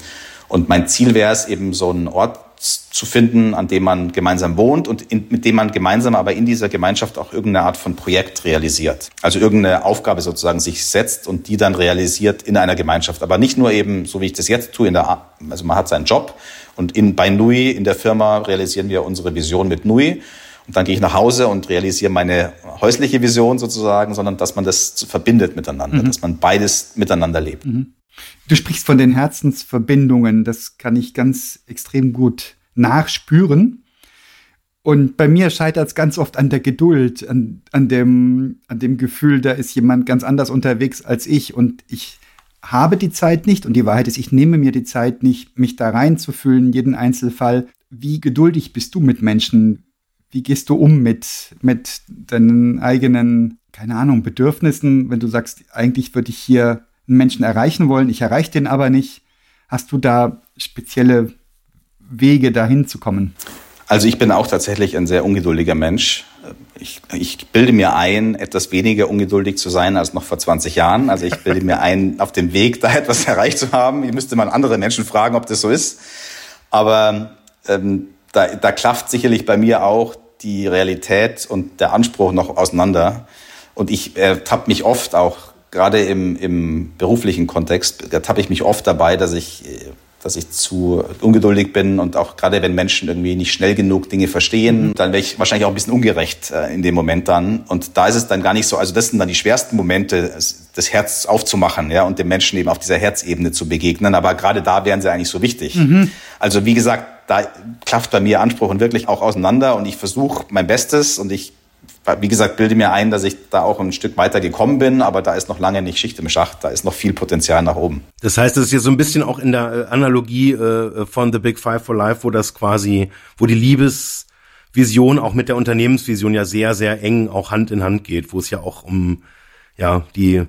Und mein Ziel wäre es eben so einen Ort zu finden, an dem man gemeinsam wohnt und in, mit dem man gemeinsam aber in dieser Gemeinschaft auch irgendeine Art von Projekt realisiert. Also irgendeine Aufgabe sozusagen sich setzt und die dann realisiert in einer Gemeinschaft. Aber nicht nur eben, so wie ich das jetzt tue, in der, also man hat seinen Job und in, bei Nui in der Firma realisieren wir unsere Vision mit Nui. Und dann gehe ich nach Hause und realisiere meine häusliche Vision sozusagen, sondern dass man das verbindet miteinander, mhm. dass man beides miteinander lebt. Mhm. Du sprichst von den Herzensverbindungen, das kann ich ganz extrem gut nachspüren. Und bei mir scheitert es ganz oft an der Geduld, an, an, dem, an dem Gefühl, da ist jemand ganz anders unterwegs als ich und ich habe die Zeit nicht und die Wahrheit ist, ich nehme mir die Zeit nicht, mich da reinzufühlen, jeden Einzelfall. Wie geduldig bist du mit Menschen? Wie gehst du um mit, mit deinen eigenen, keine Ahnung, Bedürfnissen, wenn du sagst, eigentlich würde ich hier Menschen erreichen wollen, ich erreiche den aber nicht. Hast du da spezielle Wege, dahin zu kommen? Also ich bin auch tatsächlich ein sehr ungeduldiger Mensch. Ich, ich bilde mir ein, etwas weniger ungeduldig zu sein als noch vor 20 Jahren. Also ich bilde mir ein, auf dem Weg da etwas erreicht zu haben. Ich müsste mal andere Menschen fragen, ob das so ist. Aber ähm, da, da klafft sicherlich bei mir auch die Realität und der Anspruch noch auseinander. Und ich ertappe mich oft auch gerade im, im beruflichen Kontext ertappe ich mich oft dabei, dass ich, dass ich zu ungeduldig bin und auch gerade wenn Menschen irgendwie nicht schnell genug Dinge verstehen, mhm. dann wäre ich wahrscheinlich auch ein bisschen ungerecht äh, in dem Moment dann. Und da ist es dann gar nicht so, also das sind dann die schwersten Momente, das Herz aufzumachen, ja, und dem Menschen eben auf dieser Herzebene zu begegnen. Aber gerade da wären sie eigentlich so wichtig. Mhm. Also wie gesagt, da klafft bei mir Anspruch und wirklich auch auseinander und ich versuche mein Bestes und ich wie gesagt, bilde mir ein, dass ich da auch ein Stück weiter gekommen bin, aber da ist noch lange nicht Schicht im Schacht, da ist noch viel Potenzial nach oben. Das heißt, das ist hier so ein bisschen auch in der äh, Analogie äh, von The Big Five for Life, wo das quasi, wo die Liebesvision auch mit der Unternehmensvision ja sehr, sehr eng auch Hand in Hand geht, wo es ja auch um ja die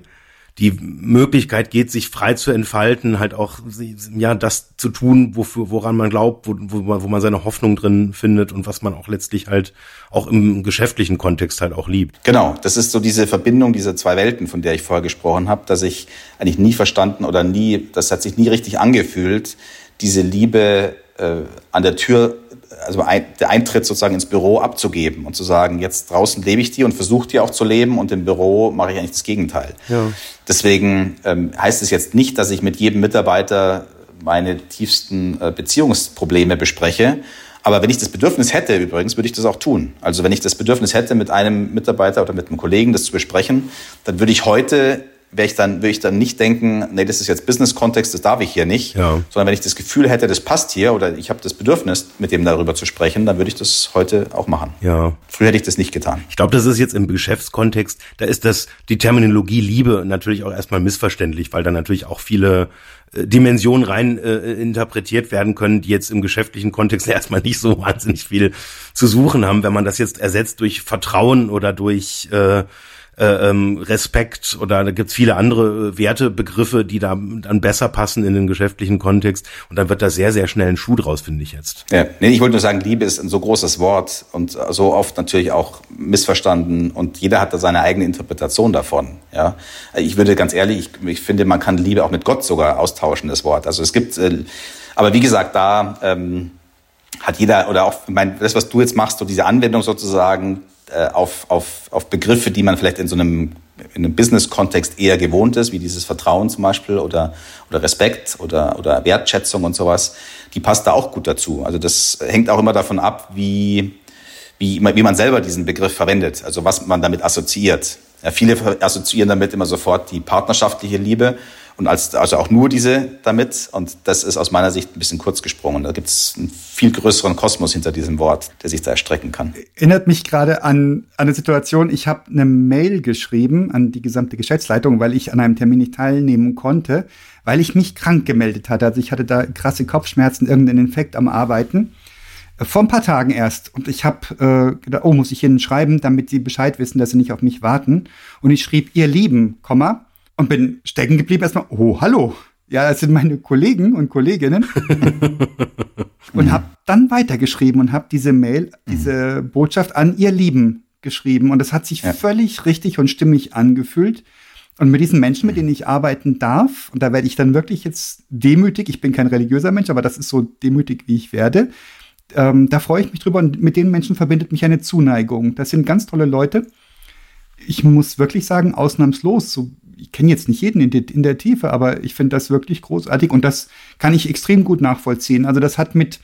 die Möglichkeit geht, sich frei zu entfalten, halt auch ja das zu tun, wofür, woran man glaubt, wo, wo, wo man seine Hoffnung drin findet und was man auch letztlich halt auch im geschäftlichen Kontext halt auch liebt. Genau, das ist so diese Verbindung dieser zwei Welten, von der ich vorher gesprochen habe, dass ich eigentlich nie verstanden oder nie, das hat sich nie richtig angefühlt, diese Liebe äh, an der Tür also ein, der Eintritt sozusagen ins Büro abzugeben und zu sagen, jetzt draußen lebe ich die und versuche die auch zu leben und im Büro mache ich eigentlich das Gegenteil. Ja. Deswegen ähm, heißt es jetzt nicht, dass ich mit jedem Mitarbeiter meine tiefsten äh, Beziehungsprobleme bespreche, Aber wenn ich das Bedürfnis hätte, übrigens, würde ich das auch tun. Also wenn ich das Bedürfnis hätte, mit einem Mitarbeiter oder mit einem Kollegen das zu besprechen, dann würde ich heute wäre ich dann, würde ich dann nicht denken, nee, das ist jetzt Business-Kontext, das darf ich hier nicht. Ja. Sondern wenn ich das Gefühl hätte, das passt hier oder ich habe das Bedürfnis, mit dem darüber zu sprechen, dann würde ich das heute auch machen. Ja. Früher hätte ich das nicht getan. Ich glaube, das ist jetzt im Geschäftskontext, da ist das, die Terminologie Liebe natürlich auch erstmal missverständlich, weil da natürlich auch viele äh, Dimensionen rein äh, interpretiert werden können, die jetzt im geschäftlichen Kontext erstmal nicht so wahnsinnig viel zu suchen haben, wenn man das jetzt ersetzt durch Vertrauen oder durch äh, äh, ähm, Respekt oder da gibt's viele andere äh, Wertebegriffe, die da dann besser passen in den geschäftlichen Kontext und dann wird da sehr, sehr schnell ein Schuh draus, finde ich jetzt. Ja, nee, ich wollte nur sagen, Liebe ist ein so großes Wort und so oft natürlich auch missverstanden und jeder hat da seine eigene Interpretation davon. Ja, Ich würde ganz ehrlich, ich, ich finde, man kann Liebe auch mit Gott sogar austauschen, das Wort. Also es gibt, äh, aber wie gesagt, da ähm, hat jeder oder auch mein, das, was du jetzt machst, so diese Anwendung sozusagen, äh, auf, auf, auf Begriffe, die man vielleicht in so einem, in einem Business-Kontext eher gewohnt ist, wie dieses Vertrauen zum Beispiel oder, oder Respekt oder, oder Wertschätzung und sowas, die passt da auch gut dazu. Also das hängt auch immer davon ab, wie, wie, wie man selber diesen Begriff verwendet, also was man damit assoziiert. Ja, viele assoziieren damit immer sofort die partnerschaftliche Liebe und als, also auch nur diese damit. Und das ist aus meiner Sicht ein bisschen kurz gesprungen. Da gibt es einen viel größeren Kosmos hinter diesem Wort, der sich da erstrecken kann. Erinnert mich gerade an, eine Situation, ich habe eine Mail geschrieben an die gesamte Geschäftsleitung, weil ich an einem Termin nicht teilnehmen konnte, weil ich mich krank gemeldet hatte. Also ich hatte da krasse Kopfschmerzen, irgendeinen Infekt am Arbeiten. Äh, vor ein paar Tagen erst. Und ich habe äh, gedacht, oh, muss ich Ihnen schreiben, damit Sie Bescheid wissen, dass Sie nicht auf mich warten. Und ich schrieb, Ihr Lieben, Komma, und bin stecken geblieben erstmal, oh, hallo. Ja, das sind meine Kollegen und Kolleginnen. und habe dann weitergeschrieben und habe diese Mail, diese Botschaft an ihr Lieben geschrieben. Und das hat sich ja. völlig richtig und stimmig angefühlt. Und mit diesen Menschen, mit denen ich arbeiten darf, und da werde ich dann wirklich jetzt demütig, ich bin kein religiöser Mensch, aber das ist so demütig, wie ich werde, ähm, da freue ich mich drüber und mit den Menschen verbindet mich eine Zuneigung. Das sind ganz tolle Leute. Ich muss wirklich sagen, ausnahmslos, so ich kenne jetzt nicht jeden in, die, in der Tiefe, aber ich finde das wirklich großartig und das kann ich extrem gut nachvollziehen. Also das hat mit,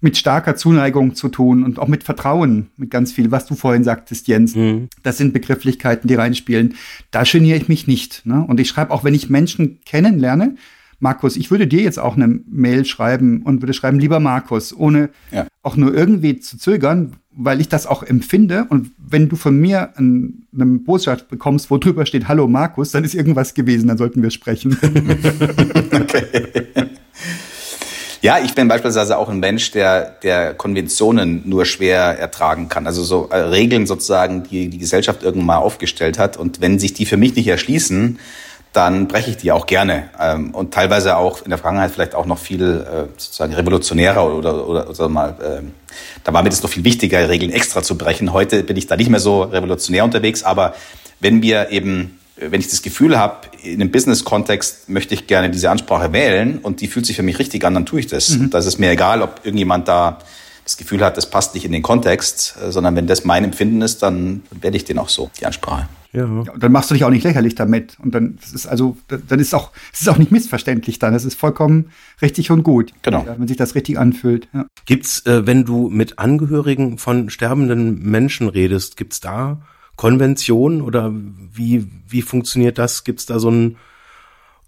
mit starker Zuneigung zu tun und auch mit Vertrauen, mit ganz viel, was du vorhin sagtest, Jens. Mhm. Das sind Begrifflichkeiten, die reinspielen. Da geniere ich mich nicht. Ne? Und ich schreibe auch, wenn ich Menschen kennenlerne, Markus, ich würde dir jetzt auch eine Mail schreiben und würde schreiben, lieber Markus, ohne ja. auch nur irgendwie zu zögern, weil ich das auch empfinde. Und wenn du von mir ein, eine Botschaft bekommst, wo drüber steht, hallo Markus, dann ist irgendwas gewesen, dann sollten wir sprechen. okay. Ja, ich bin beispielsweise auch ein Mensch, der, der Konventionen nur schwer ertragen kann. Also so äh, Regeln sozusagen, die die Gesellschaft irgendwann mal aufgestellt hat. Und wenn sich die für mich nicht erschließen, dann breche ich die auch gerne. Ähm, und teilweise auch in der Vergangenheit vielleicht auch noch viel äh, sozusagen revolutionärer oder, oder, oder mal, äh, da war mir das noch viel wichtiger, Regeln extra zu brechen. Heute bin ich da nicht mehr so revolutionär unterwegs, aber wenn wir eben, wenn ich das Gefühl habe, in einem Business-Kontext möchte ich gerne diese Ansprache wählen und die fühlt sich für mich richtig an, dann tue ich das. Mhm. Da ist es mir egal, ob irgendjemand da das Gefühl hat, das passt nicht in den Kontext, äh, sondern wenn das mein Empfinden ist, dann werde ich den auch so, die Ansprache. Ja. ja. Und dann machst du dich auch nicht lächerlich damit. Und dann das ist also, dann ist auch, es ist auch nicht missverständlich dann. Es ist vollkommen richtig und gut. Genau. Ja, wenn sich das richtig anfühlt. Ja. Gibt's, äh, wenn du mit Angehörigen von sterbenden Menschen redest, gibt's da Konventionen oder wie, wie funktioniert das? Gibt's da so einen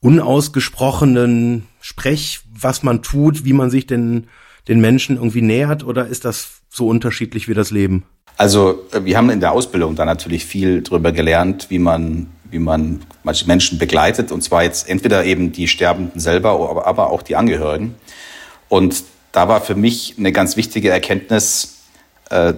unausgesprochenen Sprech, was man tut, wie man sich denn den Menschen irgendwie nähert oder ist das so unterschiedlich wie das Leben? Also äh, wir haben in der Ausbildung da natürlich viel drüber gelernt, wie man, wie man manche Menschen begleitet und zwar jetzt entweder eben die Sterbenden selber, aber auch die Angehörigen. Und da war für mich eine ganz wichtige Erkenntnis,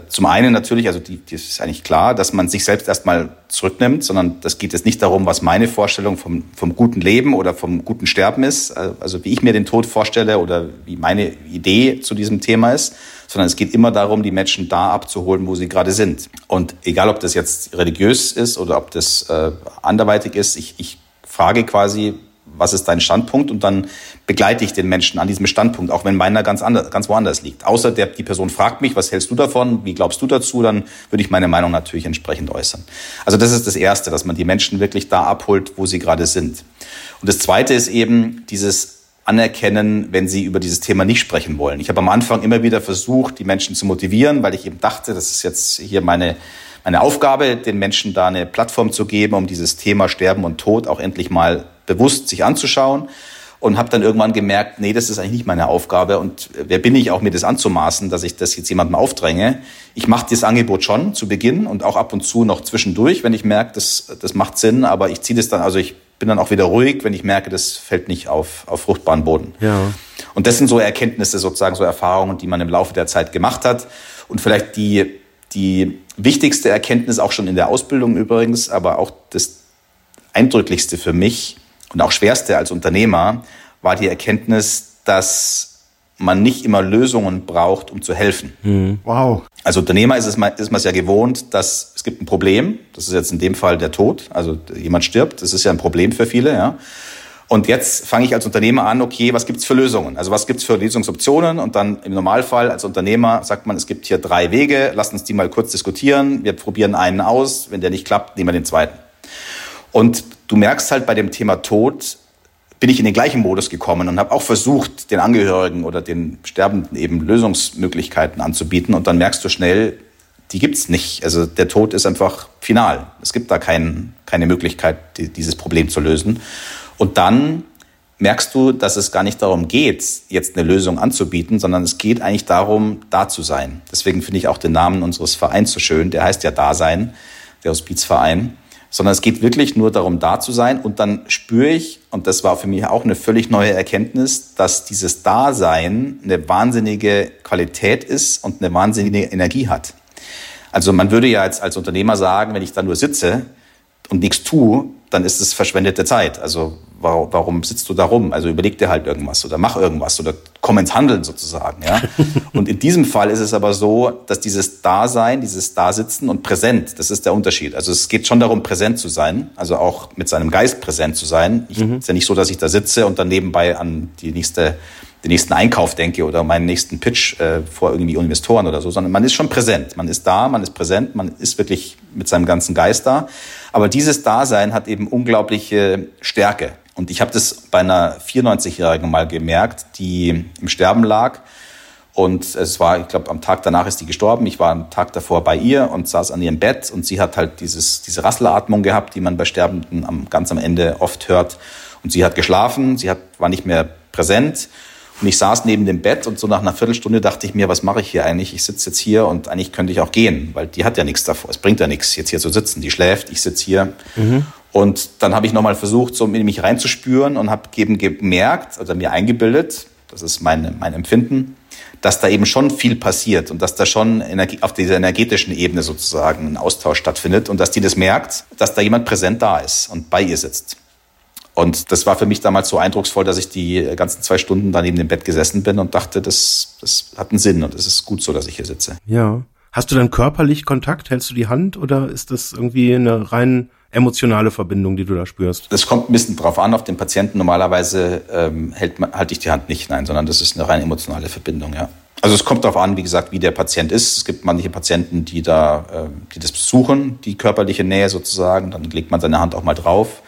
zum einen natürlich, also die, die ist eigentlich klar, dass man sich selbst erstmal zurücknimmt, sondern das geht jetzt nicht darum, was meine Vorstellung vom, vom guten Leben oder vom guten Sterben ist, äh, also wie ich mir den Tod vorstelle oder wie meine Idee zu diesem Thema ist, sondern es geht immer darum, die Menschen da abzuholen, wo sie gerade sind. Und egal, ob das jetzt religiös ist oder ob das äh, anderweitig ist, ich, ich frage quasi, was ist dein Standpunkt? Und dann begleite ich den Menschen an diesem Standpunkt, auch wenn meiner ganz, anders, ganz woanders liegt. Außer der, die Person fragt mich, was hältst du davon? Wie glaubst du dazu? Dann würde ich meine Meinung natürlich entsprechend äußern. Also das ist das Erste, dass man die Menschen wirklich da abholt, wo sie gerade sind. Und das Zweite ist eben dieses anerkennen, wenn sie über dieses Thema nicht sprechen wollen. Ich habe am Anfang immer wieder versucht, die Menschen zu motivieren, weil ich eben dachte, das ist jetzt hier meine, meine Aufgabe, den Menschen da eine Plattform zu geben, um dieses Thema Sterben und Tod auch endlich mal bewusst sich anzuschauen und habe dann irgendwann gemerkt, nee, das ist eigentlich nicht meine Aufgabe und wer bin ich auch, mir das anzumaßen, dass ich das jetzt jemandem aufdränge. Ich mache das Angebot schon zu Beginn und auch ab und zu noch zwischendurch, wenn ich merke, das, das macht Sinn, aber ich ziehe das dann, also ich bin dann auch wieder ruhig, wenn ich merke, das fällt nicht auf, auf fruchtbaren Boden. Ja. Und das sind so Erkenntnisse, sozusagen so Erfahrungen, die man im Laufe der Zeit gemacht hat und vielleicht die, die wichtigste Erkenntnis auch schon in der Ausbildung übrigens, aber auch das eindrücklichste für mich, und auch schwerste als Unternehmer war die Erkenntnis, dass man nicht immer Lösungen braucht, um zu helfen. Mhm. Wow. Als Unternehmer ist es, ist man es ja gewohnt, dass es gibt ein Problem. Das ist jetzt in dem Fall der Tod. Also jemand stirbt. Das ist ja ein Problem für viele. Ja. Und jetzt fange ich als Unternehmer an, okay, was gibt's für Lösungen? Also was gibt's für Lösungsoptionen? Und dann im Normalfall als Unternehmer sagt man, es gibt hier drei Wege, lasst uns die mal kurz diskutieren. Wir probieren einen aus. Wenn der nicht klappt, nehmen wir den zweiten. Und du merkst halt bei dem Thema Tod, bin ich in den gleichen Modus gekommen und habe auch versucht, den Angehörigen oder den Sterbenden eben Lösungsmöglichkeiten anzubieten. Und dann merkst du schnell, die gibt's nicht. Also der Tod ist einfach final. Es gibt da kein, keine Möglichkeit, dieses Problem zu lösen. Und dann merkst du, dass es gar nicht darum geht, jetzt eine Lösung anzubieten, sondern es geht eigentlich darum, da zu sein. Deswegen finde ich auch den Namen unseres Vereins so schön. Der heißt ja Dasein, der Hospizverein sondern es geht wirklich nur darum, da zu sein. Und dann spüre ich, und das war für mich auch eine völlig neue Erkenntnis, dass dieses Dasein eine wahnsinnige Qualität ist und eine wahnsinnige Energie hat. Also man würde ja jetzt als Unternehmer sagen, wenn ich da nur sitze und nichts tue, dann ist es verschwendete Zeit. Also warum, warum sitzt du da rum? Also überleg dir halt irgendwas oder mach irgendwas oder komm ins Handeln sozusagen. Ja? Und in diesem Fall ist es aber so, dass dieses Dasein, dieses Dasitzen und präsent, das ist der Unterschied. Also es geht schon darum, präsent zu sein, also auch mit seinem Geist präsent zu sein. Ich, mhm. ist ja nicht so, dass ich da sitze und dann nebenbei an die nächste den nächsten Einkauf denke oder meinen nächsten Pitch äh, vor irgendwie Investoren oder so, sondern man ist schon präsent. Man ist da, man ist präsent, man ist wirklich mit seinem ganzen Geist da. Aber dieses Dasein hat eben unglaubliche Stärke. Und ich habe das bei einer 94-Jährigen mal gemerkt, die im Sterben lag. Und es war, ich glaube, am Tag danach ist die gestorben. Ich war am Tag davor bei ihr und saß an ihrem Bett und sie hat halt dieses, diese Rasselatmung gehabt, die man bei Sterbenden am, ganz am Ende oft hört. Und sie hat geschlafen, sie hat, war nicht mehr präsent. Und ich saß neben dem Bett und so nach einer Viertelstunde dachte ich mir, was mache ich hier eigentlich? Ich sitze jetzt hier und eigentlich könnte ich auch gehen, weil die hat ja nichts davor. Es bringt ja nichts, jetzt hier zu sitzen. Die schläft, ich sitze hier. Mhm. Und dann habe ich nochmal versucht, so in mich reinzuspüren und habe eben gemerkt, also mir eingebildet, das ist mein, mein Empfinden, dass da eben schon viel passiert und dass da schon auf dieser energetischen Ebene sozusagen ein Austausch stattfindet und dass die das merkt, dass da jemand präsent da ist und bei ihr sitzt. Und das war für mich damals so eindrucksvoll, dass ich die ganzen zwei Stunden da neben dem Bett gesessen bin und dachte, das, das hat einen Sinn und es ist gut so, dass ich hier sitze. Ja. Hast du dann körperlich Kontakt? Hältst du die Hand oder ist das irgendwie eine rein emotionale Verbindung, die du da spürst? Das kommt ein bisschen drauf an, auf den Patienten. Normalerweise ähm, hält man, halte ich die Hand nicht, nein, sondern das ist eine rein emotionale Verbindung, ja. Also es kommt darauf an, wie gesagt, wie der Patient ist. Es gibt manche Patienten, die da, äh, die das besuchen, die körperliche Nähe sozusagen. Dann legt man seine Hand auch mal drauf.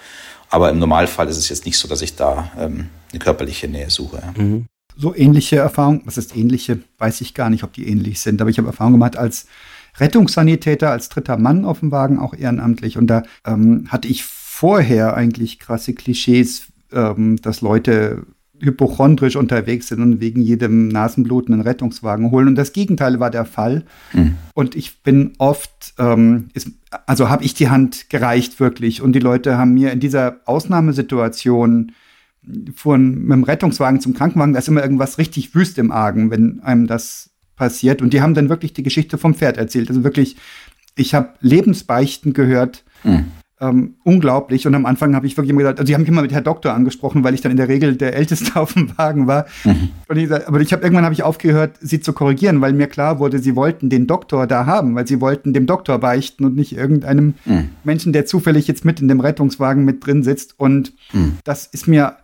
Aber im Normalfall ist es jetzt nicht so, dass ich da ähm, eine körperliche Nähe suche. Ja. Mhm. So ähnliche Erfahrungen, was ist ähnliche, weiß ich gar nicht, ob die ähnlich sind. Aber ich habe Erfahrungen gemacht als Rettungssanitäter als dritter Mann auf dem Wagen, auch ehrenamtlich. Und da ähm, hatte ich vorher eigentlich krasse Klischees, ähm, dass Leute hypochondrisch unterwegs sind und wegen jedem Nasenbluten einen Rettungswagen holen. Und das Gegenteil war der Fall. Mhm. Und ich bin oft, ähm, ist, also habe ich die Hand gereicht wirklich. Und die Leute haben mir in dieser Ausnahmesituation fuhren mit dem Rettungswagen zum Krankenwagen, da ist immer irgendwas richtig wüst im Argen, wenn einem das passiert. Und die haben dann wirklich die Geschichte vom Pferd erzählt. Also wirklich, ich habe Lebensbeichten gehört. Mhm. Ähm, unglaublich. Und am Anfang habe ich wirklich immer gesagt, also die haben mich immer mit Herr Doktor angesprochen, weil ich dann in der Regel der Älteste auf dem Wagen war. Mhm. Und ich, aber ich habe irgendwann habe ich aufgehört, sie zu korrigieren, weil mir klar wurde, sie wollten den Doktor da haben, weil sie wollten dem Doktor beichten und nicht irgendeinem mhm. Menschen, der zufällig jetzt mit in dem Rettungswagen mit drin sitzt. Und mhm. das ist mir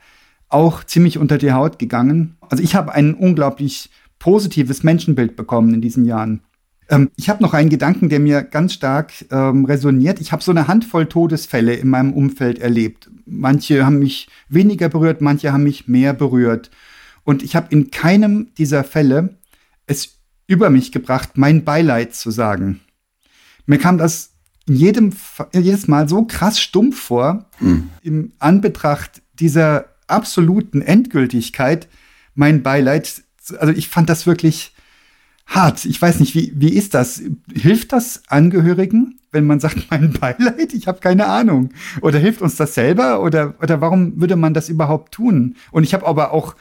auch ziemlich unter die Haut gegangen. Also ich habe einen unglaublich positives Menschenbild bekommen in diesen Jahren. Ähm, ich habe noch einen Gedanken, der mir ganz stark ähm, resoniert. Ich habe so eine Handvoll Todesfälle in meinem Umfeld erlebt. Manche haben mich weniger berührt, manche haben mich mehr berührt. Und ich habe in keinem dieser Fälle es über mich gebracht, mein Beileid zu sagen. Mir kam das in jedem, jedes Mal so krass stumpf vor, mhm. im Anbetracht dieser absoluten Endgültigkeit, mein Beileid. Also ich fand das wirklich hart. Ich weiß nicht, wie, wie ist das? Hilft das Angehörigen, wenn man sagt, mein Beileid? Ich habe keine Ahnung. Oder hilft uns das selber? Oder, oder warum würde man das überhaupt tun? Und ich habe aber auch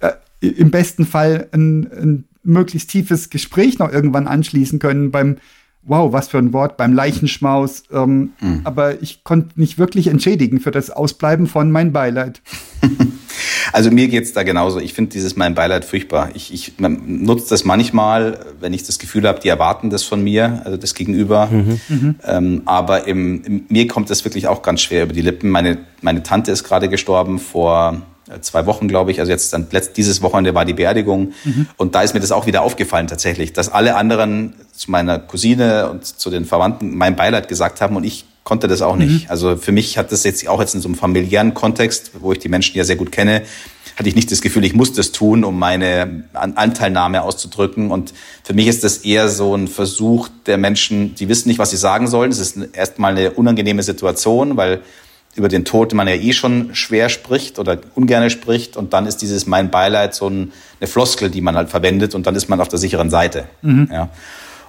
äh, im besten Fall ein, ein möglichst tiefes Gespräch noch irgendwann anschließen können beim wow, was für ein Wort, beim Leichenschmaus. Ähm, mhm. Aber ich konnte nicht wirklich entschädigen für das Ausbleiben von mein Beileid. Also mir geht's da genauso. Ich finde dieses mein Beileid furchtbar. Ich, ich nutze das manchmal, wenn ich das Gefühl habe, die erwarten das von mir, also das Gegenüber. Mhm. mhm. Ähm, aber im, im, mir kommt das wirklich auch ganz schwer über die Lippen. Meine, meine Tante ist gerade gestorben vor äh, zwei Wochen, glaube ich. Also jetzt dann letzt, dieses Wochenende war die Beerdigung. Mhm. Und da ist mir das auch wieder aufgefallen tatsächlich, dass alle anderen zu meiner Cousine und zu den Verwandten mein Beileid gesagt haben und ich konnte das auch nicht. Mhm. Also für mich hat das jetzt auch jetzt in so einem familiären Kontext, wo ich die Menschen ja sehr gut kenne, hatte ich nicht das Gefühl, ich muss das tun, um meine Anteilnahme auszudrücken. Und für mich ist das eher so ein Versuch der Menschen, die wissen nicht, was sie sagen sollen. Es ist erstmal eine unangenehme Situation, weil über den Tod man ja eh schon schwer spricht oder ungerne spricht. Und dann ist dieses mein Beileid so ein, eine Floskel, die man halt verwendet und dann ist man auf der sicheren Seite. Mhm. Ja.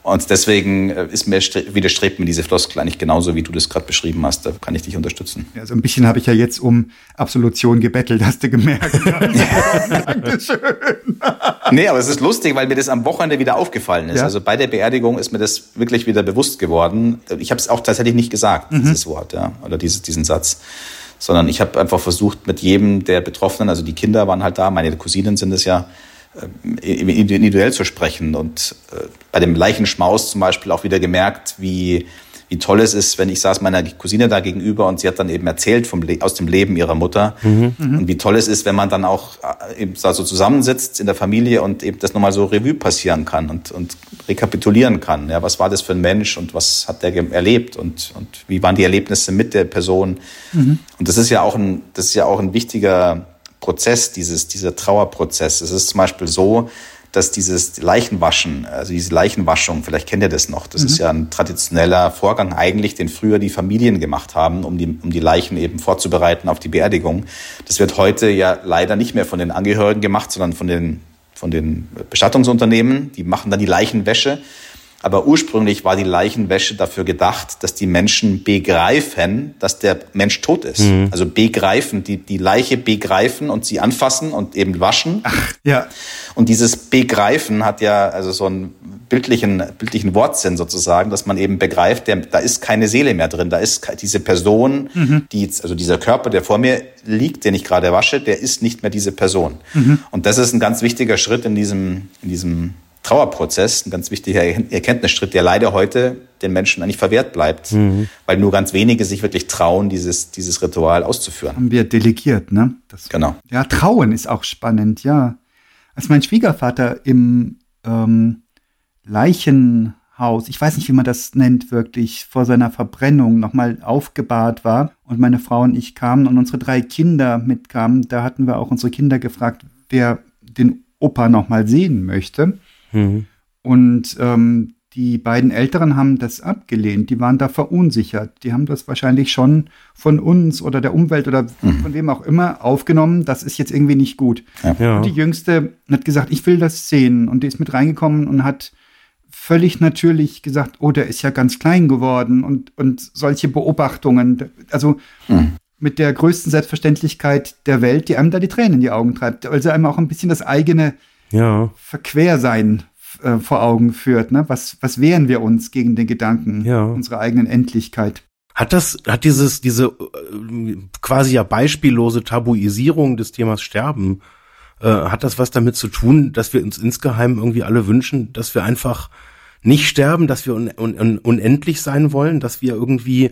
Und deswegen äh, ist mir, widerstrebt mir diese Floskel eigentlich genauso, wie du das gerade beschrieben hast. Da kann ich dich unterstützen. Ja, so ein bisschen habe ich ja jetzt um Absolution gebettelt, hast du gemerkt. Dankeschön. nee, aber es ist lustig, weil mir das am Wochenende wieder aufgefallen ist. Ja? Also bei der Beerdigung ist mir das wirklich wieder bewusst geworden. Ich habe es auch tatsächlich nicht gesagt, mhm. dieses Wort, ja, oder dieses, diesen Satz sondern ich habe einfach versucht, mit jedem der Betroffenen, also die Kinder waren halt da, meine Cousinen sind es ja, individuell zu sprechen. Und äh, bei dem Leichenschmaus zum Beispiel auch wieder gemerkt, wie, wie toll es ist, wenn ich saß meiner Cousine da gegenüber und sie hat dann eben erzählt vom aus dem Leben ihrer Mutter. Mhm. Und wie toll es ist, wenn man dann auch äh, eben da so zusammensitzt in der Familie und eben das nochmal so Revue passieren kann und, und rekapitulieren kann. Ja, was war das für ein Mensch und was hat der erlebt und, und wie waren die Erlebnisse mit der Person? Mhm. Und das ist ja auch ein, das ist ja auch ein wichtiger Prozess, dieses, dieser Trauerprozess. Es ist zum Beispiel so, dass dieses Leichenwaschen, also diese Leichenwaschung, vielleicht kennt ihr das noch, das mhm. ist ja ein traditioneller Vorgang eigentlich, den früher die Familien gemacht haben, um die, um die Leichen eben vorzubereiten auf die Beerdigung. Das wird heute ja leider nicht mehr von den Angehörigen gemacht, sondern von den, von den Bestattungsunternehmen. Die machen dann die Leichenwäsche. Aber ursprünglich war die Leichenwäsche dafür gedacht, dass die Menschen begreifen, dass der Mensch tot ist. Mhm. Also begreifen, die, die Leiche begreifen und sie anfassen und eben waschen. Ach, ja. Und dieses Begreifen hat ja also so einen bildlichen, bildlichen Wortsinn sozusagen, dass man eben begreift, der, da ist keine Seele mehr drin. Da ist diese Person, mhm. die, also dieser Körper, der vor mir liegt, den ich gerade wasche, der ist nicht mehr diese Person. Mhm. Und das ist ein ganz wichtiger Schritt in diesem, in diesem Trauerprozess, ein ganz wichtiger Erkenntnisschritt, der leider heute den Menschen eigentlich verwehrt bleibt, mhm. weil nur ganz wenige sich wirklich trauen, dieses, dieses Ritual auszuführen. Haben wir delegiert, ne? Das, genau. Ja, Trauen ist auch spannend, ja. Als mein Schwiegervater im ähm, Leichenhaus, ich weiß nicht, wie man das nennt, wirklich vor seiner Verbrennung nochmal aufgebahrt war und meine Frau und ich kamen und unsere drei Kinder mitkamen, da hatten wir auch unsere Kinder gefragt, wer den Opa nochmal sehen möchte. Mhm. Und ähm, die beiden Älteren haben das abgelehnt. Die waren da verunsichert. Die haben das wahrscheinlich schon von uns oder der Umwelt oder mhm. von wem auch immer aufgenommen. Das ist jetzt irgendwie nicht gut. Ja. Und die Jüngste hat gesagt, ich will das sehen. Und die ist mit reingekommen und hat völlig natürlich gesagt, oh, der ist ja ganz klein geworden und, und solche Beobachtungen. Also mhm. mit der größten Selbstverständlichkeit der Welt, die einem da die Tränen in die Augen treibt. Also einem auch ein bisschen das eigene ja. Verquersein äh, vor Augen führt. Ne? Was, was wehren wir uns gegen den Gedanken ja. unserer eigenen Endlichkeit? Hat das, hat dieses, diese äh, quasi ja beispiellose Tabuisierung des Themas Sterben, äh, hat das was damit zu tun, dass wir uns insgeheim irgendwie alle wünschen, dass wir einfach nicht sterben, dass wir un, un, unendlich sein wollen, dass wir irgendwie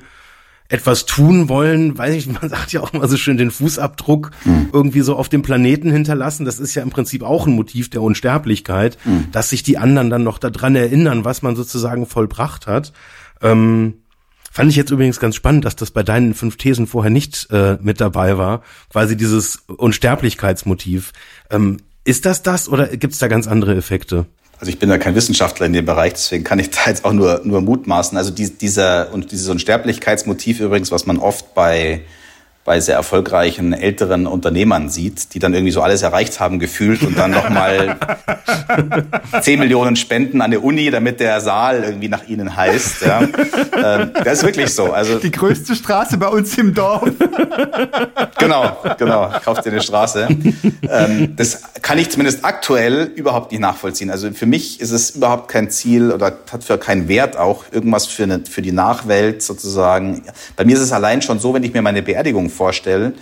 etwas tun wollen, weiß ich, man sagt ja auch mal so schön den Fußabdruck mhm. irgendwie so auf dem Planeten hinterlassen. Das ist ja im Prinzip auch ein Motiv der Unsterblichkeit, mhm. dass sich die anderen dann noch daran erinnern, was man sozusagen vollbracht hat. Ähm, fand ich jetzt übrigens ganz spannend, dass das bei deinen fünf Thesen vorher nicht äh, mit dabei war, quasi dieses Unsterblichkeitsmotiv. Ähm, ist das das oder gibt's da ganz andere Effekte? Also ich bin ja kein Wissenschaftler in dem Bereich, deswegen kann ich da jetzt auch nur, nur mutmaßen. Also die, dieser und dieses Unsterblichkeitsmotiv übrigens, was man oft bei bei sehr erfolgreichen älteren Unternehmern sieht, die dann irgendwie so alles erreicht haben gefühlt und dann nochmal 10 Millionen Spenden an der Uni, damit der Saal irgendwie nach ihnen heißt. Ja. Ähm, das ist wirklich so. Also die größte Straße bei uns im Dorf. genau, genau. Kauft dir eine Straße. Ähm, das kann ich zumindest aktuell überhaupt nicht nachvollziehen. Also für mich ist es überhaupt kein Ziel oder hat für keinen Wert auch irgendwas für, eine, für die Nachwelt sozusagen. Bei mir ist es allein schon so, wenn ich mir meine Beerdigung vorstelle,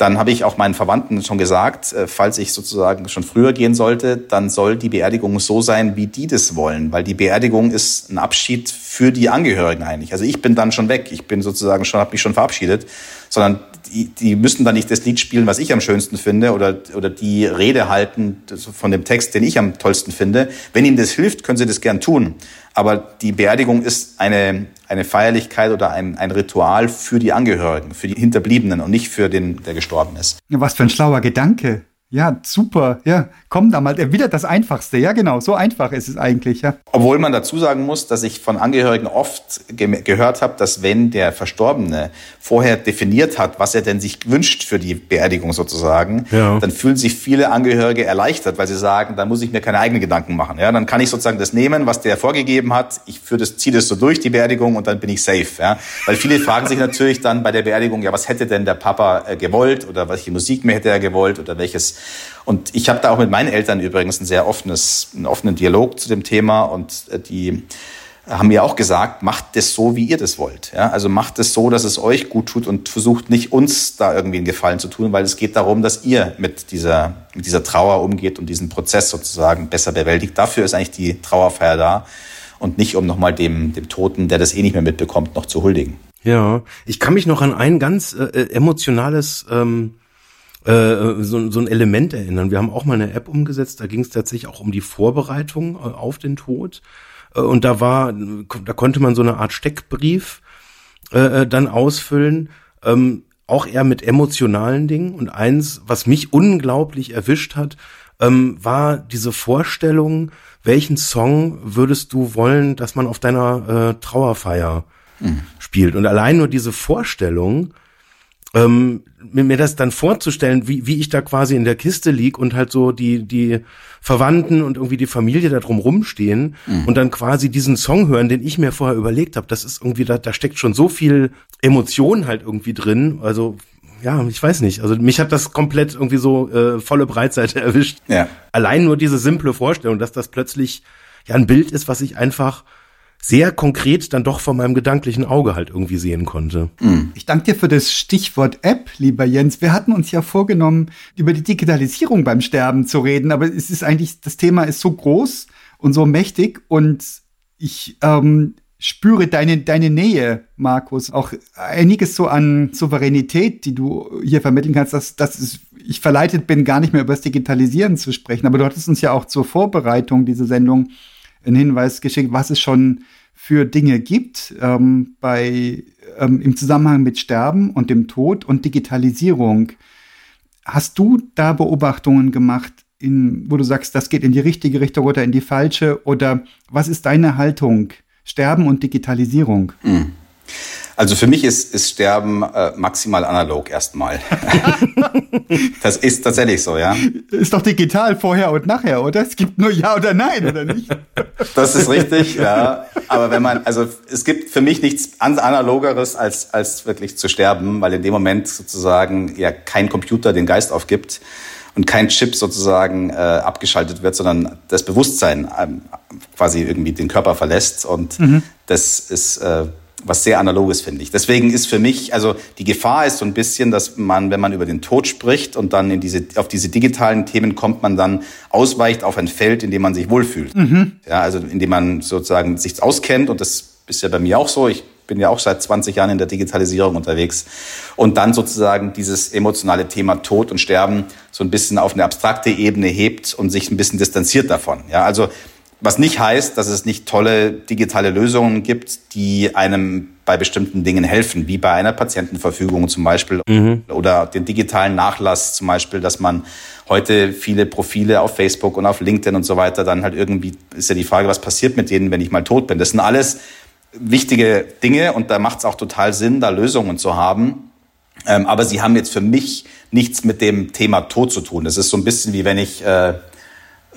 dann habe ich auch meinen Verwandten schon gesagt, äh, falls ich sozusagen schon früher gehen sollte, dann soll die Beerdigung so sein, wie die das wollen, weil die Beerdigung ist ein Abschied für die Angehörigen eigentlich. Also ich bin dann schon weg, ich bin sozusagen schon, habe mich schon verabschiedet, sondern die, die müssen dann nicht das Lied spielen, was ich am schönsten finde, oder oder die Rede halten von dem Text, den ich am tollsten finde. Wenn ihnen das hilft, können sie das gern tun. Aber die Beerdigung ist eine, eine Feierlichkeit oder ein, ein Ritual für die Angehörigen, für die Hinterbliebenen und nicht für den, der gestorben ist. Was für ein schlauer Gedanke. Ja, super. Ja, komm da mal. Wieder das Einfachste. Ja, genau. So einfach ist es eigentlich. Ja. Obwohl man dazu sagen muss, dass ich von Angehörigen oft ge gehört habe, dass wenn der Verstorbene vorher definiert hat, was er denn sich wünscht für die Beerdigung sozusagen, ja. dann fühlen sich viele Angehörige erleichtert, weil sie sagen, dann muss ich mir keine eigenen Gedanken machen. Ja, dann kann ich sozusagen das nehmen, was der vorgegeben hat. Ich führe das, ziehe das so durch die Beerdigung und dann bin ich safe. Ja, weil viele fragen sich natürlich dann bei der Beerdigung, ja, was hätte denn der Papa äh, gewollt oder welche Musik mehr hätte er gewollt oder welches und ich habe da auch mit meinen Eltern übrigens ein sehr offenes, einen offenen Dialog zu dem Thema und äh, die haben mir auch gesagt, macht das so, wie ihr das wollt. Ja? Also macht es so, dass es euch gut tut und versucht nicht uns da irgendwie einen Gefallen zu tun, weil es geht darum, dass ihr mit dieser, mit dieser Trauer umgeht und diesen Prozess sozusagen besser bewältigt. Dafür ist eigentlich die Trauerfeier da und nicht um nochmal dem, dem Toten, der das eh nicht mehr mitbekommt, noch zu huldigen. Ja, ich kann mich noch an ein ganz äh, äh emotionales ähm, äh, so, so ein Element erinnern. Wir haben auch mal eine App umgesetzt, da ging es tatsächlich auch um die Vorbereitung äh, auf den Tod. Äh, und da war, da konnte man so eine Art Steckbrief äh, dann ausfüllen. Ähm, auch eher mit emotionalen Dingen. Und eins, was mich unglaublich erwischt hat, ähm, war diese Vorstellung, welchen Song würdest du wollen, dass man auf deiner äh, Trauerfeier mhm. spielt. Und allein nur diese Vorstellung ähm, mir das dann vorzustellen, wie, wie ich da quasi in der Kiste lieg und halt so die, die Verwandten und irgendwie die Familie da drum rumstehen mhm. und dann quasi diesen Song hören, den ich mir vorher überlegt habe. Das ist irgendwie, da, da steckt schon so viel Emotion halt irgendwie drin. Also ja, ich weiß nicht. Also mich hat das komplett irgendwie so äh, volle Breitseite erwischt. Ja. Allein nur diese simple Vorstellung, dass das plötzlich ja ein Bild ist, was ich einfach sehr konkret dann doch vor meinem gedanklichen Auge halt irgendwie sehen konnte. Mhm. Ich danke dir für das Stichwort App, lieber Jens. Wir hatten uns ja vorgenommen, über die Digitalisierung beim Sterben zu reden, aber es ist eigentlich, das Thema ist so groß und so mächtig und ich ähm, spüre deine, deine Nähe, Markus. Auch einiges so an Souveränität, die du hier vermitteln kannst, dass, dass ich verleitet bin, gar nicht mehr über das Digitalisieren zu sprechen. Aber du hattest uns ja auch zur Vorbereitung dieser Sendung einen Hinweis geschickt, was es schon für Dinge gibt ähm, bei, ähm, im Zusammenhang mit Sterben und dem Tod und Digitalisierung. Hast du da Beobachtungen gemacht, in, wo du sagst, das geht in die richtige Richtung oder in die falsche? Oder was ist deine Haltung? Sterben und Digitalisierung? Mhm. Also für mich ist, ist Sterben äh, maximal analog erstmal. das ist tatsächlich so, ja. Ist doch digital vorher und nachher, oder? Es gibt nur Ja oder Nein, oder nicht? das ist richtig, ja. Aber wenn man, also es gibt für mich nichts analogeres als, als wirklich zu sterben, weil in dem Moment sozusagen ja kein Computer den Geist aufgibt und kein Chip sozusagen äh, abgeschaltet wird, sondern das Bewusstsein ähm, quasi irgendwie den Körper verlässt. Und mhm. das ist äh, was sehr analoges, finde ich. Deswegen ist für mich, also die Gefahr ist so ein bisschen, dass man, wenn man über den Tod spricht und dann in diese, auf diese digitalen Themen kommt, man dann ausweicht auf ein Feld, in dem man sich wohlfühlt. Mhm. Ja, also in dem man sozusagen sich auskennt und das ist ja bei mir auch so. Ich bin ja auch seit 20 Jahren in der Digitalisierung unterwegs. Und dann sozusagen dieses emotionale Thema Tod und Sterben so ein bisschen auf eine abstrakte Ebene hebt und sich ein bisschen distanziert davon. Ja, also was nicht heißt, dass es nicht tolle digitale Lösungen gibt, die einem bei bestimmten Dingen helfen, wie bei einer Patientenverfügung zum Beispiel mhm. oder den digitalen Nachlass zum Beispiel, dass man heute viele Profile auf Facebook und auf LinkedIn und so weiter dann halt irgendwie ist ja die Frage, was passiert mit denen, wenn ich mal tot bin. Das sind alles wichtige Dinge und da macht es auch total Sinn, da Lösungen zu haben. Ähm, aber sie haben jetzt für mich nichts mit dem Thema Tod zu tun. Das ist so ein bisschen wie wenn ich äh,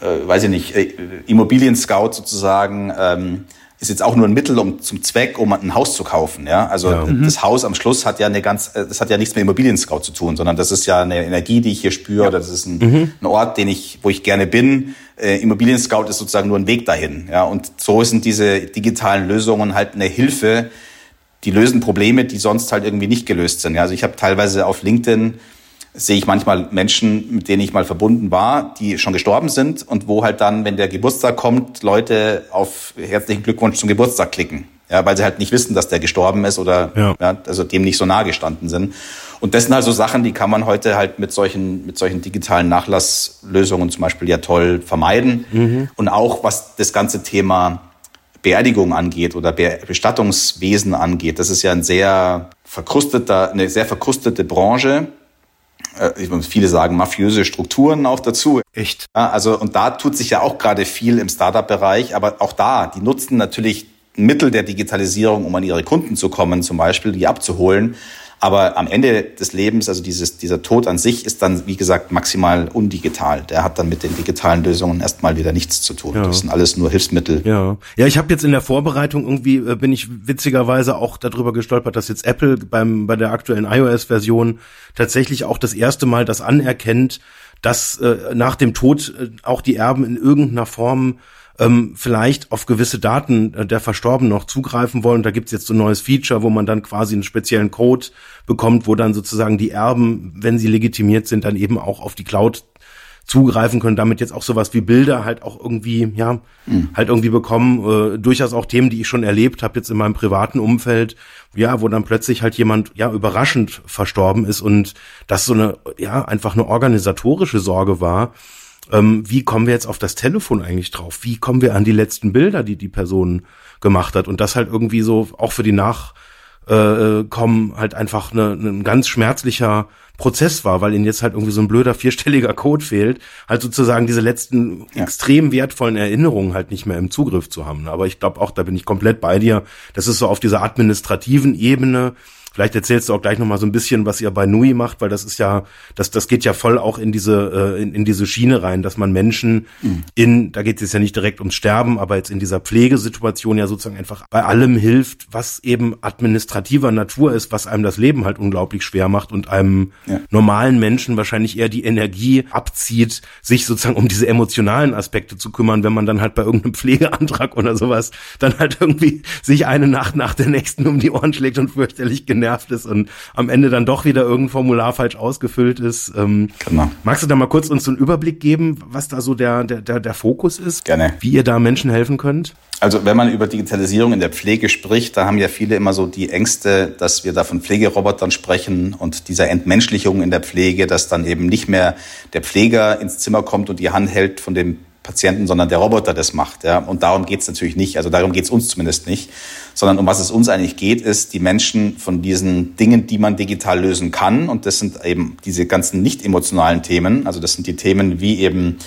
äh, weiß ich nicht, äh, Immobilien-Scout sozusagen, ähm, ist jetzt auch nur ein Mittel um, zum Zweck, um ein Haus zu kaufen. Ja? Also ja. das Haus am Schluss hat ja eine ganz, äh, das hat ja nichts mit Immobilien-Scout zu tun, sondern das ist ja eine Energie, die ich hier spüre, ja. oder das ist ein, mhm. ein, Ort, den ich, wo ich gerne bin. Äh, Immobilien-Scout ist sozusagen nur ein Weg dahin. Ja? Und so sind diese digitalen Lösungen halt eine Hilfe, die lösen Probleme, die sonst halt irgendwie nicht gelöst sind. Ja? Also ich habe teilweise auf LinkedIn sehe ich manchmal Menschen, mit denen ich mal verbunden war, die schon gestorben sind und wo halt dann, wenn der Geburtstag kommt, Leute auf herzlichen Glückwunsch zum Geburtstag klicken. Ja, weil sie halt nicht wissen, dass der gestorben ist oder ja. ja. also dem nicht so nahe gestanden sind. Und das sind also Sachen, die kann man heute halt mit solchen, mit solchen digitalen Nachlasslösungen zum Beispiel ja toll vermeiden. Mhm. Und auch was das ganze Thema Beerdigung angeht oder Bestattungswesen angeht, das ist ja ein sehr verkrusteter, eine sehr verkrustete Branche äh, viele sagen mafiöse Strukturen auch dazu. Echt? Ja, also und da tut sich ja auch gerade viel im Startup-Bereich, aber auch da, die nutzen natürlich Mittel der Digitalisierung, um an ihre Kunden zu kommen, zum Beispiel, die abzuholen. Aber am Ende des Lebens, also dieses, dieser Tod an sich, ist dann, wie gesagt, maximal undigital. Der hat dann mit den digitalen Lösungen erstmal wieder nichts zu tun. Ja. Das sind alles nur Hilfsmittel. Ja, ja ich habe jetzt in der Vorbereitung irgendwie, äh, bin ich witzigerweise auch darüber gestolpert, dass jetzt Apple beim, bei der aktuellen iOS-Version tatsächlich auch das erste Mal das anerkennt, dass äh, nach dem Tod äh, auch die Erben in irgendeiner Form ähm, vielleicht auf gewisse Daten äh, der Verstorbenen noch zugreifen wollen. Da gibt's jetzt so ein neues Feature, wo man dann quasi einen speziellen Code bekommt, wo dann sozusagen die Erben, wenn sie legitimiert sind, dann eben auch auf die Cloud zugreifen können, damit jetzt auch sowas wie Bilder halt auch irgendwie, ja, mhm. halt irgendwie bekommen. Äh, durchaus auch Themen, die ich schon erlebt habe jetzt in meinem privaten Umfeld, ja, wo dann plötzlich halt jemand ja überraschend verstorben ist und das so eine, ja, einfach eine organisatorische Sorge war ähm, wie kommen wir jetzt auf das Telefon eigentlich drauf? Wie kommen wir an die letzten Bilder, die die Person gemacht hat? Und das halt irgendwie so auch für die Nachkommen äh, halt einfach eine, ein ganz schmerzlicher Prozess war, weil ihnen jetzt halt irgendwie so ein blöder vierstelliger Code fehlt, halt sozusagen diese letzten ja. extrem wertvollen Erinnerungen halt nicht mehr im Zugriff zu haben. Aber ich glaube auch, da bin ich komplett bei dir. Das ist so auf dieser administrativen Ebene, Vielleicht erzählst du auch gleich nochmal so ein bisschen, was ihr bei Nui macht, weil das ist ja, das, das geht ja voll auch in diese, äh, in, in diese Schiene rein, dass man Menschen mhm. in, da geht es jetzt ja nicht direkt ums Sterben, aber jetzt in dieser Pflegesituation ja sozusagen einfach bei allem hilft, was eben administrativer Natur ist, was einem das Leben halt unglaublich schwer macht und einem ja. normalen Menschen wahrscheinlich eher die Energie abzieht, sich sozusagen um diese emotionalen Aspekte zu kümmern, wenn man dann halt bei irgendeinem Pflegeantrag oder sowas dann halt irgendwie sich eine Nacht nach der nächsten um die Ohren schlägt und fürchterlich genervt genervt ist und am Ende dann doch wieder irgendein Formular falsch ausgefüllt ist. Ähm, genau. Magst du da mal kurz uns so einen Überblick geben, was da so der, der, der, der Fokus ist? Gerne. Wie ihr da Menschen helfen könnt? Also wenn man über Digitalisierung in der Pflege spricht, da haben ja viele immer so die Ängste, dass wir da von Pflegerobotern sprechen und dieser Entmenschlichung in der Pflege, dass dann eben nicht mehr der Pfleger ins Zimmer kommt und die Hand hält von dem Patienten, sondern der Roboter das macht. Ja? Und darum geht es natürlich nicht, also darum geht es uns zumindest nicht, sondern um was es uns eigentlich geht, ist, die Menschen von diesen Dingen, die man digital lösen kann, und das sind eben diese ganzen nicht emotionalen Themen, also das sind die Themen wie eben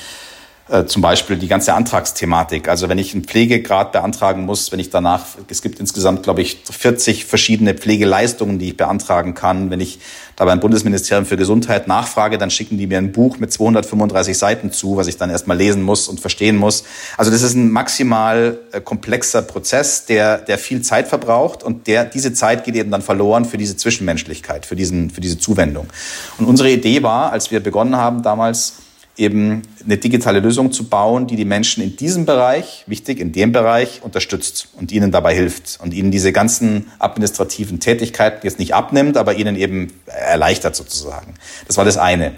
äh, zum Beispiel die ganze Antragsthematik. Also wenn ich einen Pflegegrad beantragen muss, wenn ich danach, es gibt insgesamt, glaube ich, 40 verschiedene Pflegeleistungen, die ich beantragen kann. Wenn ich da beim Bundesministerium für Gesundheit nachfrage, dann schicken die mir ein Buch mit 235 Seiten zu, was ich dann erstmal lesen muss und verstehen muss. Also das ist ein maximal äh, komplexer Prozess, der, der viel Zeit verbraucht und der, diese Zeit geht eben dann verloren für diese Zwischenmenschlichkeit, für diesen, für diese Zuwendung. Und unsere Idee war, als wir begonnen haben damals, eben eine digitale Lösung zu bauen, die die Menschen in diesem Bereich, wichtig, in dem Bereich unterstützt und ihnen dabei hilft und ihnen diese ganzen administrativen Tätigkeiten jetzt nicht abnimmt, aber ihnen eben erleichtert sozusagen. Das war das eine.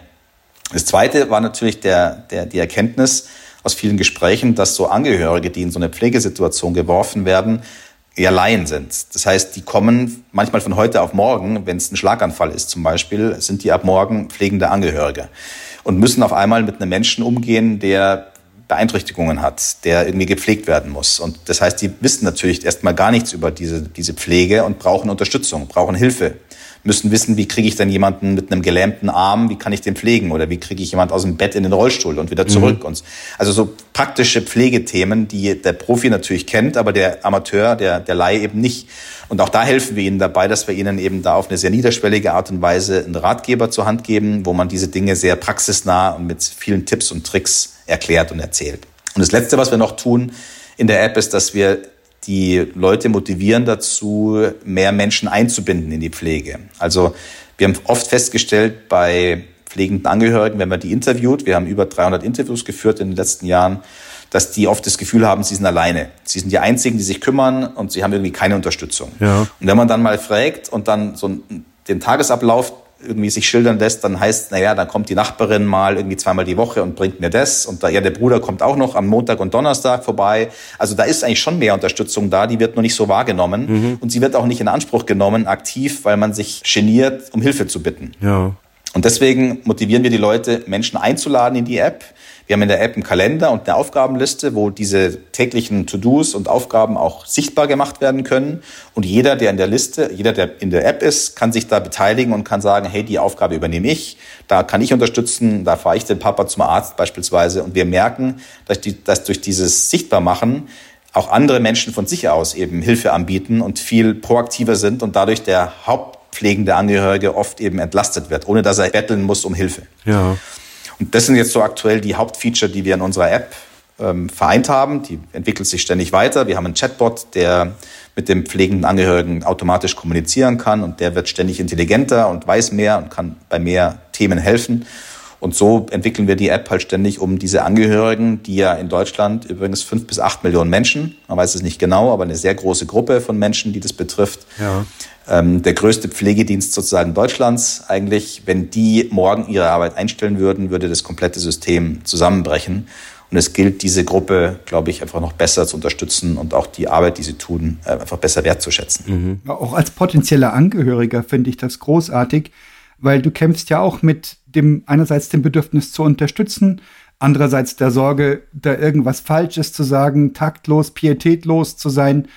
Das zweite war natürlich der, der, die Erkenntnis aus vielen Gesprächen, dass so Angehörige, die in so eine Pflegesituation geworfen werden, eher Laien sind. Das heißt, die kommen manchmal von heute auf morgen, wenn es ein Schlaganfall ist zum Beispiel, sind die ab morgen pflegende Angehörige und müssen auf einmal mit einem Menschen umgehen, der Beeinträchtigungen hat, der irgendwie gepflegt werden muss. Und das heißt, die wissen natürlich erstmal gar nichts über diese, diese Pflege und brauchen Unterstützung, brauchen Hilfe müssen wissen, wie kriege ich denn jemanden mit einem gelähmten Arm, wie kann ich den pflegen oder wie kriege ich jemand aus dem Bett in den Rollstuhl und wieder zurück. Mhm. Und also so praktische Pflegethemen, die der Profi natürlich kennt, aber der Amateur, der, der Laie eben nicht. Und auch da helfen wir ihnen dabei, dass wir ihnen eben da auf eine sehr niederschwellige Art und Weise einen Ratgeber zur Hand geben, wo man diese Dinge sehr praxisnah und mit vielen Tipps und Tricks erklärt und erzählt. Und das Letzte, was wir noch tun in der App, ist, dass wir die Leute motivieren dazu, mehr Menschen einzubinden in die Pflege. Also wir haben oft festgestellt bei pflegenden Angehörigen, wenn man die interviewt, wir haben über 300 Interviews geführt in den letzten Jahren, dass die oft das Gefühl haben, sie sind alleine. Sie sind die Einzigen, die sich kümmern und sie haben irgendwie keine Unterstützung. Ja. Und wenn man dann mal fragt und dann so den Tagesablauf irgendwie sich schildern lässt, dann heißt, naja, dann kommt die Nachbarin mal irgendwie zweimal die Woche und bringt mir das. Und da, ja, der Bruder kommt auch noch am Montag und Donnerstag vorbei. Also da ist eigentlich schon mehr Unterstützung da, die wird nur nicht so wahrgenommen. Mhm. Und sie wird auch nicht in Anspruch genommen, aktiv, weil man sich geniert, um Hilfe zu bitten. Ja. Und deswegen motivieren wir die Leute, Menschen einzuladen in die App, wir haben in der App einen Kalender und eine Aufgabenliste, wo diese täglichen To-Dos und Aufgaben auch sichtbar gemacht werden können. Und jeder, der in der Liste, jeder, der in der App ist, kann sich da beteiligen und kann sagen, hey, die Aufgabe übernehme ich, da kann ich unterstützen, da fahre ich den Papa zum Arzt beispielsweise. Und wir merken, dass, die, dass durch dieses Sichtbarmachen auch andere Menschen von sich aus eben Hilfe anbieten und viel proaktiver sind und dadurch der hauptpflegende Angehörige oft eben entlastet wird, ohne dass er betteln muss um Hilfe. Ja. Und das sind jetzt so aktuell die Hauptfeature, die wir in unserer App ähm, vereint haben. Die entwickelt sich ständig weiter. Wir haben einen Chatbot, der mit dem pflegenden Angehörigen automatisch kommunizieren kann und der wird ständig intelligenter und weiß mehr und kann bei mehr Themen helfen. Und so entwickeln wir die App halt ständig, um diese Angehörigen, die ja in Deutschland übrigens fünf bis acht Millionen Menschen, man weiß es nicht genau, aber eine sehr große Gruppe von Menschen, die das betrifft, ja ähm, der größte Pflegedienst sozusagen Deutschlands eigentlich. Wenn die morgen ihre Arbeit einstellen würden, würde das komplette System zusammenbrechen. Und es gilt, diese Gruppe, glaube ich, einfach noch besser zu unterstützen und auch die Arbeit, die sie tun, äh, einfach besser wertzuschätzen. Mhm. Auch als potenzieller Angehöriger finde ich das großartig, weil du kämpfst ja auch mit dem einerseits dem Bedürfnis zu unterstützen, andererseits der Sorge, da irgendwas Falsches zu sagen, taktlos, pietätlos zu sein.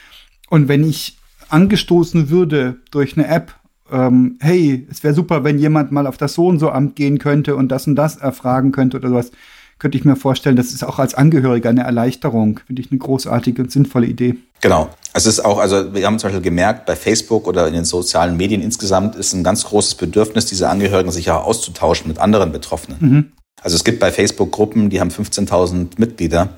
Und wenn ich angestoßen würde durch eine App, ähm, hey, es wäre super, wenn jemand mal auf das so und so Amt gehen könnte und das und das erfragen könnte oder sowas, könnte ich mir vorstellen, das ist auch als Angehöriger eine Erleichterung. Finde ich eine großartige und sinnvolle Idee. Genau. Es ist auch, also wir haben zum Beispiel gemerkt, bei Facebook oder in den sozialen Medien insgesamt ist ein ganz großes Bedürfnis, diese Angehörigen sich auch auszutauschen mit anderen Betroffenen. Mhm. Also es gibt bei Facebook Gruppen, die haben 15.000 Mitglieder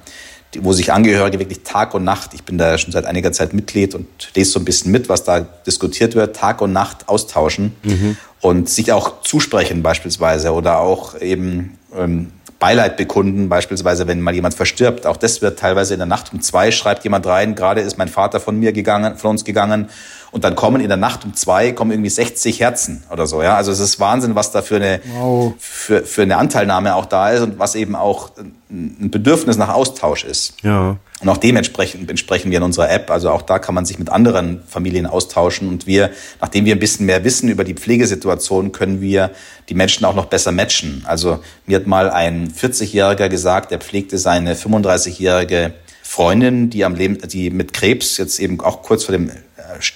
wo sich Angehörige wirklich Tag und Nacht, ich bin da schon seit einiger Zeit Mitglied und lese so ein bisschen mit, was da diskutiert wird, Tag und Nacht austauschen mhm. und sich auch zusprechen beispielsweise oder auch eben ähm, Beileid bekunden, beispielsweise wenn mal jemand verstirbt. Auch das wird teilweise in der Nacht um zwei, schreibt jemand rein, gerade ist mein Vater von mir gegangen, von uns gegangen und dann kommen in der Nacht um zwei kommen irgendwie 60 Herzen oder so. Ja, also es ist Wahnsinn, was da für eine wow. für, für eine Anteilnahme auch da ist und was eben auch ein Bedürfnis nach Austausch ist. Ja. Und auch dementsprechend entsprechen wir in unserer App. Also auch da kann man sich mit anderen Familien austauschen. Und wir, nachdem wir ein bisschen mehr wissen über die Pflegesituation, können wir die Menschen auch noch besser matchen. Also mir hat mal ein 40-Jähriger gesagt, er pflegte seine 35-jährige Freundin, die am Leben, die mit Krebs jetzt eben auch kurz vor dem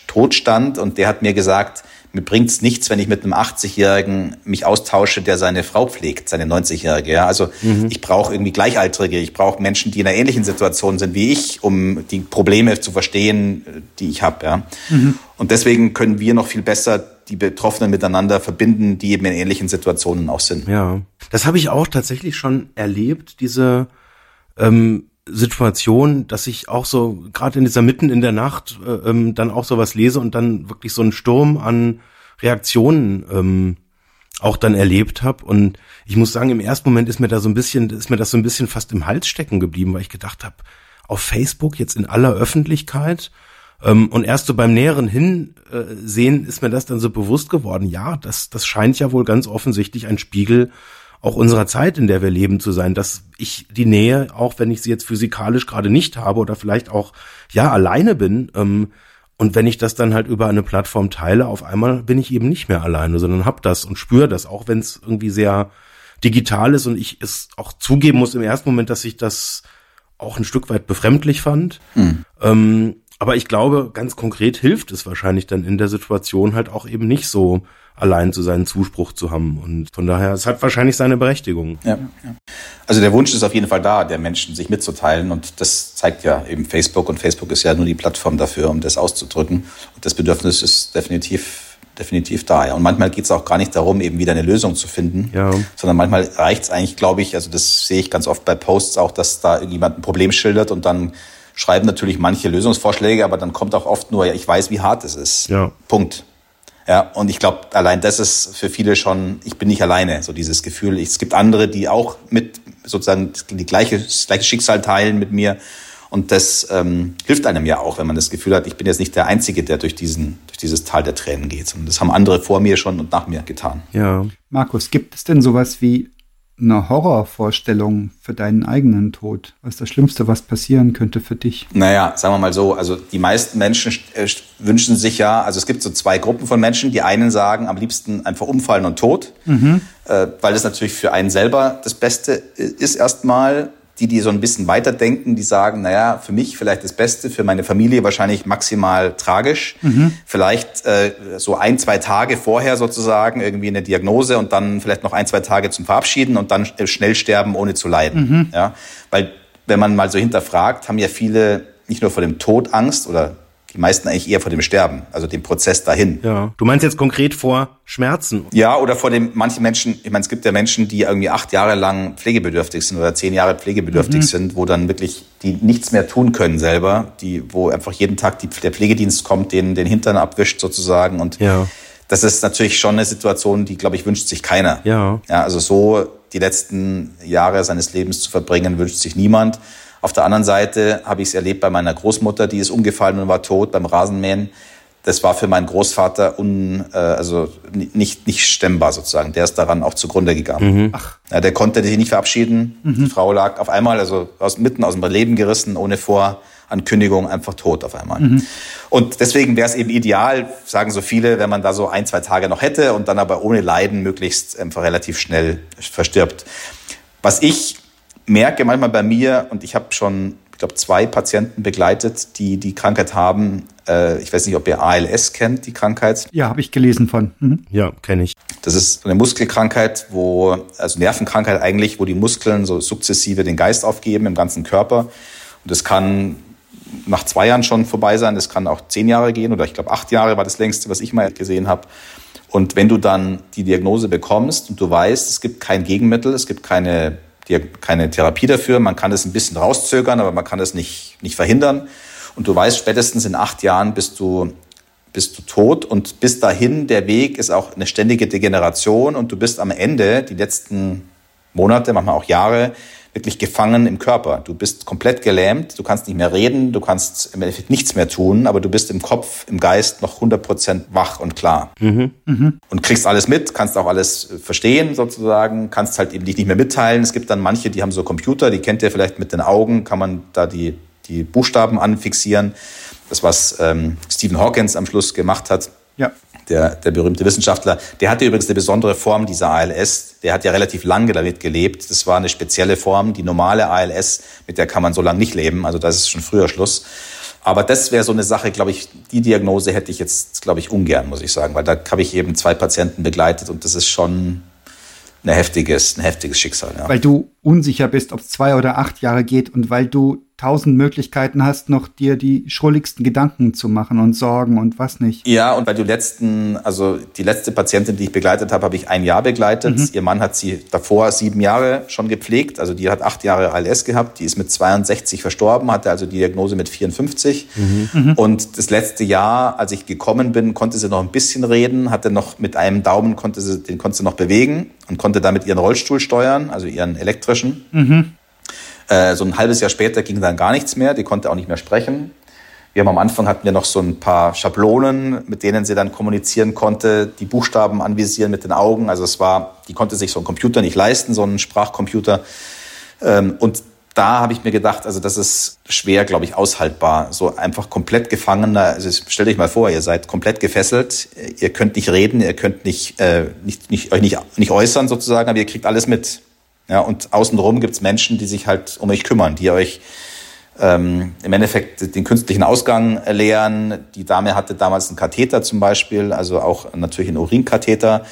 Tod stand und der hat mir gesagt, mir bringt's nichts, wenn ich mit einem 80-Jährigen mich austausche, der seine Frau pflegt, seine 90-Jährige. Ja? Also mhm. ich brauche irgendwie Gleichaltrige, ich brauche Menschen, die in einer ähnlichen Situation sind wie ich, um die Probleme zu verstehen, die ich habe. Ja? Mhm. Und deswegen können wir noch viel besser die Betroffenen miteinander verbinden, die eben in ähnlichen Situationen auch sind. Ja, das habe ich auch tatsächlich schon erlebt, diese ähm, Situation, dass ich auch so gerade in dieser mitten in der Nacht äh, ähm, dann auch sowas lese und dann wirklich so einen Sturm an Reaktionen ähm, auch dann erlebt habe und ich muss sagen, im ersten Moment ist mir da so ein bisschen ist mir das so ein bisschen fast im Hals stecken geblieben, weil ich gedacht habe, auf Facebook jetzt in aller Öffentlichkeit ähm, und erst so beim näheren Hinsehen ist mir das dann so bewusst geworden. Ja, das das scheint ja wohl ganz offensichtlich ein Spiegel auch unserer Zeit, in der wir leben, zu sein, dass ich die Nähe, auch wenn ich sie jetzt physikalisch gerade nicht habe oder vielleicht auch ja alleine bin, ähm, Und wenn ich das dann halt über eine Plattform teile, auf einmal bin ich eben nicht mehr alleine, sondern hab das und spüre das, auch wenn es irgendwie sehr digital ist und ich es auch zugeben muss im ersten Moment, dass ich das auch ein Stück weit befremdlich fand. Mhm. Ähm, aber ich glaube, ganz konkret hilft es wahrscheinlich dann in der Situation halt auch eben nicht so allein zu seinen Zuspruch zu haben. Und von daher, es hat wahrscheinlich seine Berechtigung. Ja, ja. Also der Wunsch ist auf jeden Fall da, der Menschen sich mitzuteilen. Und das zeigt ja eben Facebook. Und Facebook ist ja nur die Plattform dafür, um das auszudrücken. Und das Bedürfnis ist definitiv definitiv da. Ja. Und manchmal geht es auch gar nicht darum, eben wieder eine Lösung zu finden, ja. sondern manchmal reicht es eigentlich, glaube ich, also das sehe ich ganz oft bei Posts auch, dass da irgendjemand ein Problem schildert und dann schreiben natürlich manche Lösungsvorschläge, aber dann kommt auch oft nur, ja, ich weiß, wie hart es ist. Ja. Punkt. Ja, und ich glaube, allein das ist für viele schon, ich bin nicht alleine, so dieses Gefühl. Es gibt andere, die auch mit sozusagen die gleiche, das gleiche Schicksal teilen mit mir. Und das ähm, hilft einem ja auch, wenn man das Gefühl hat, ich bin jetzt nicht der Einzige, der durch, diesen, durch dieses Tal der Tränen geht. Und das haben andere vor mir schon und nach mir getan. Ja. Markus, gibt es denn sowas wie eine Horrorvorstellung für deinen eigenen Tod? Was ist das Schlimmste, was passieren könnte für dich? Naja, sagen wir mal so, also die meisten Menschen äh, wünschen sich ja, also es gibt so zwei Gruppen von Menschen. Die einen sagen am liebsten einfach umfallen und tot, mhm. äh, weil das natürlich für einen selber das Beste äh, ist erstmal die, die so ein bisschen weiterdenken, die sagen, naja, für mich vielleicht das Beste, für meine Familie wahrscheinlich maximal tragisch. Mhm. Vielleicht äh, so ein, zwei Tage vorher sozusagen irgendwie eine Diagnose und dann vielleicht noch ein, zwei Tage zum Verabschieden und dann schnell sterben, ohne zu leiden. Mhm. Ja? Weil wenn man mal so hinterfragt, haben ja viele nicht nur vor dem Tod Angst oder die meisten eigentlich eher vor dem Sterben, also dem Prozess dahin. Ja. Du meinst jetzt konkret vor Schmerzen? Ja, oder vor dem, manche Menschen, ich meine, es gibt ja Menschen, die irgendwie acht Jahre lang pflegebedürftig sind oder zehn Jahre pflegebedürftig mhm. sind, wo dann wirklich die nichts mehr tun können selber, die, wo einfach jeden Tag die, der Pflegedienst kommt, den, den Hintern abwischt sozusagen und ja. das ist natürlich schon eine Situation, die, glaube ich, wünscht sich keiner. Ja. ja. Also so die letzten Jahre seines Lebens zu verbringen, wünscht sich niemand. Auf der anderen Seite habe ich es erlebt bei meiner Großmutter, die ist umgefallen und war tot beim Rasenmähen. Das war für meinen Großvater un, äh, also nicht, nicht stemmbar sozusagen. Der ist daran auch zugrunde gegangen. Mhm. Ach. Ja, der konnte sich nicht verabschieden. Mhm. Die Frau lag auf einmal, also aus, mitten aus dem Leben gerissen, ohne Vorankündigung, einfach tot auf einmal. Mhm. Und deswegen wäre es eben ideal, sagen so viele, wenn man da so ein, zwei Tage noch hätte und dann aber ohne Leiden möglichst einfach relativ schnell verstirbt. Was ich merke manchmal bei mir, und ich habe schon, ich glaube, zwei Patienten begleitet, die die Krankheit haben. Äh, ich weiß nicht, ob ihr ALS kennt, die Krankheit. Ja, habe ich gelesen von. Mhm. Ja, kenne ich. Das ist eine Muskelkrankheit, wo, also Nervenkrankheit eigentlich, wo die Muskeln so sukzessive den Geist aufgeben im ganzen Körper. Und das kann nach zwei Jahren schon vorbei sein. Das kann auch zehn Jahre gehen oder ich glaube acht Jahre war das längste, was ich mal gesehen habe. Und wenn du dann die Diagnose bekommst und du weißt, es gibt kein Gegenmittel, es gibt keine die, keine Therapie dafür. Man kann es ein bisschen rauszögern, aber man kann es nicht, nicht verhindern. Und du weißt, spätestens in acht Jahren bist du, bist du tot. Und bis dahin, der Weg ist auch eine ständige Degeneration. Und du bist am Ende, die letzten Monate, manchmal auch Jahre, wirklich gefangen im Körper. Du bist komplett gelähmt, du kannst nicht mehr reden, du kannst im Endeffekt nichts mehr tun, aber du bist im Kopf, im Geist noch 100% wach und klar. Mhm. Mhm. Und kriegst alles mit, kannst auch alles verstehen sozusagen, kannst halt eben dich nicht mehr mitteilen. Es gibt dann manche, die haben so Computer, die kennt ihr vielleicht mit den Augen, kann man da die, die Buchstaben anfixieren. Das, was ähm, Stephen Hawkins am Schluss gemacht hat. Ja der, der berühmte Wissenschaftler, der hatte übrigens eine besondere Form dieser ALS. Der hat ja relativ lange damit gelebt. Das war eine spezielle Form. Die normale ALS, mit der kann man so lange nicht leben. Also das ist schon früher Schluss. Aber das wäre so eine Sache, glaube ich, die Diagnose hätte ich jetzt, glaube ich, ungern, muss ich sagen, weil da habe ich eben zwei Patienten begleitet und das ist schon ein heftiges, ein heftiges Schicksal. Ja. Weil du unsicher bist, ob es zwei oder acht Jahre geht und weil du tausend Möglichkeiten hast, noch dir die schrulligsten Gedanken zu machen und Sorgen und was nicht. Ja, und weil du letzten, also die letzte Patientin, die ich begleitet habe, habe ich ein Jahr begleitet. Mhm. Ihr Mann hat sie davor sieben Jahre schon gepflegt. Also die hat acht Jahre ALS gehabt. Die ist mit 62 verstorben, hatte also die Diagnose mit 54. Mhm. mhm. Und das letzte Jahr, als ich gekommen bin, konnte sie noch ein bisschen reden, hatte noch mit einem Daumen, konnte sie, den konnte sie noch bewegen und konnte damit ihren Rollstuhl steuern, also ihren elektrischen. Äh, so ein halbes Jahr später ging dann gar nichts mehr. Die konnte auch nicht mehr sprechen. Wir haben am Anfang hatten wir noch so ein paar Schablonen, mit denen sie dann kommunizieren konnte, die Buchstaben anvisieren mit den Augen. Also es war, die konnte sich so ein Computer nicht leisten, so einen Sprachcomputer. Ähm, und da habe ich mir gedacht, also das ist schwer, glaube ich, aushaltbar. So einfach komplett gefangener. Also stellt euch mal vor, ihr seid komplett gefesselt, ihr könnt nicht reden, ihr könnt nicht, äh, nicht, nicht euch nicht, nicht äußern sozusagen, aber ihr kriegt alles mit. Ja, und außenrum gibt's Menschen, die sich halt um euch kümmern, die euch ähm, im Endeffekt den künstlichen Ausgang leeren. Die Dame hatte damals einen Katheter zum Beispiel, also auch natürlich einen Urinkatheter.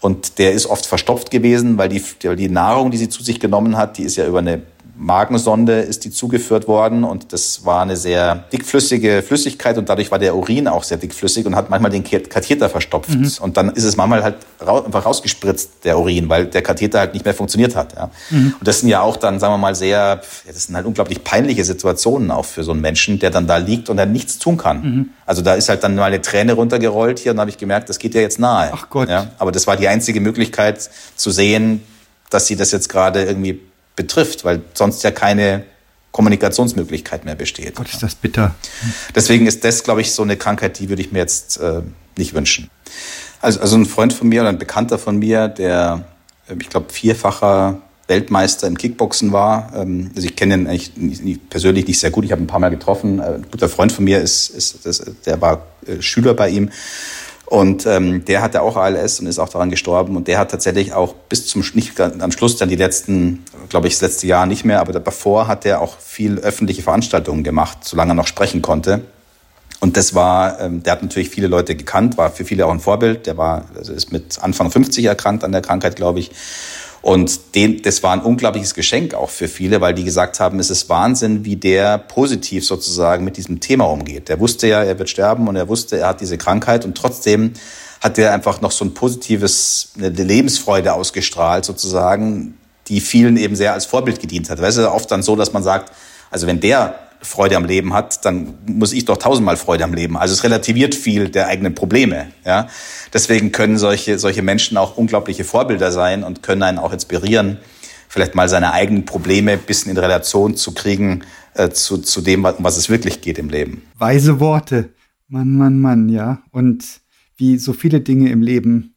Und der ist oft verstopft gewesen, weil die, die Nahrung, die sie zu sich genommen hat, die ist ja über eine Magensonde ist die zugeführt worden und das war eine sehr dickflüssige Flüssigkeit und dadurch war der Urin auch sehr dickflüssig und hat manchmal den Katheter verstopft. Mhm. Und dann ist es manchmal halt einfach rausgespritzt, der Urin, weil der Katheter halt nicht mehr funktioniert hat. Ja. Mhm. Und das sind ja auch dann, sagen wir mal, sehr, das sind halt unglaublich peinliche Situationen auch für so einen Menschen, der dann da liegt und dann nichts tun kann. Mhm. Also da ist halt dann mal eine Träne runtergerollt hier und habe ich gemerkt, das geht ja jetzt nahe. Ach Gott. Ja. Aber das war die einzige Möglichkeit zu sehen, dass sie das jetzt gerade irgendwie betrifft, weil sonst ja keine Kommunikationsmöglichkeit mehr besteht. Gott, ist das bitter. Deswegen ist das, glaube ich, so eine Krankheit, die würde ich mir jetzt äh, nicht wünschen. Also, also ein Freund von mir oder ein Bekannter von mir, der, äh, ich glaube, vierfacher Weltmeister im Kickboxen war. Ähm, also ich kenne ihn eigentlich nicht, persönlich nicht sehr gut. Ich habe ihn ein paar Mal getroffen. Äh, ein guter Freund von mir ist, ist, ist der war äh, Schüler bei ihm. Und ähm, der hatte auch ALS und ist auch daran gestorben. Und der hat tatsächlich auch bis zum nicht am Schluss dann die letzten, glaube ich, das letzte Jahr nicht mehr, aber davor hat er auch viel öffentliche Veranstaltungen gemacht, solange er noch sprechen konnte. Und das war, ähm, der hat natürlich viele Leute gekannt, war für viele auch ein Vorbild. Der war, also ist mit Anfang 50 erkrankt an der Krankheit, glaube ich. Und den, das war ein unglaubliches Geschenk auch für viele, weil die gesagt haben, es ist Wahnsinn, wie der positiv sozusagen mit diesem Thema umgeht. Der wusste ja, er wird sterben und er wusste, er hat diese Krankheit und trotzdem hat er einfach noch so ein positives, eine Lebensfreude ausgestrahlt sozusagen, die vielen eben sehr als Vorbild gedient hat. Weißt du, oft dann so, dass man sagt, also wenn der Freude am Leben hat, dann muss ich doch tausendmal Freude am Leben. Also es relativiert viel der eigenen Probleme. Ja? Deswegen können solche, solche Menschen auch unglaubliche Vorbilder sein und können einen auch inspirieren, vielleicht mal seine eigenen Probleme ein bisschen in Relation zu kriegen äh, zu, zu dem, um was es wirklich geht im Leben. Weise Worte. Mann, Mann, Mann, ja. Und wie so viele Dinge im Leben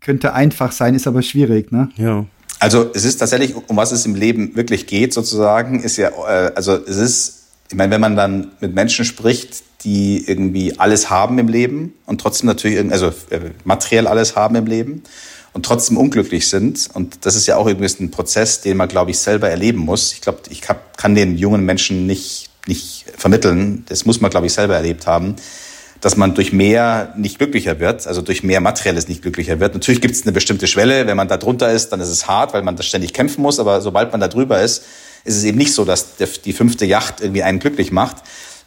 könnte einfach sein, ist aber schwierig, ne? Ja. Also es ist tatsächlich, um was es im Leben wirklich geht, sozusagen, ist ja, äh, also es ist ich meine, wenn man dann mit Menschen spricht, die irgendwie alles haben im Leben und trotzdem natürlich, also äh, materiell alles haben im Leben und trotzdem unglücklich sind. Und das ist ja auch irgendwie ein Prozess, den man, glaube ich, selber erleben muss. Ich glaube, ich kann den jungen Menschen nicht, nicht vermitteln. Das muss man, glaube ich, selber erlebt haben dass man durch mehr nicht glücklicher wird, also durch mehr Materielles nicht glücklicher wird. Natürlich gibt es eine bestimmte Schwelle. Wenn man da drunter ist, dann ist es hart, weil man da ständig kämpfen muss. Aber sobald man da drüber ist, ist es eben nicht so, dass die fünfte Yacht irgendwie einen glücklich macht.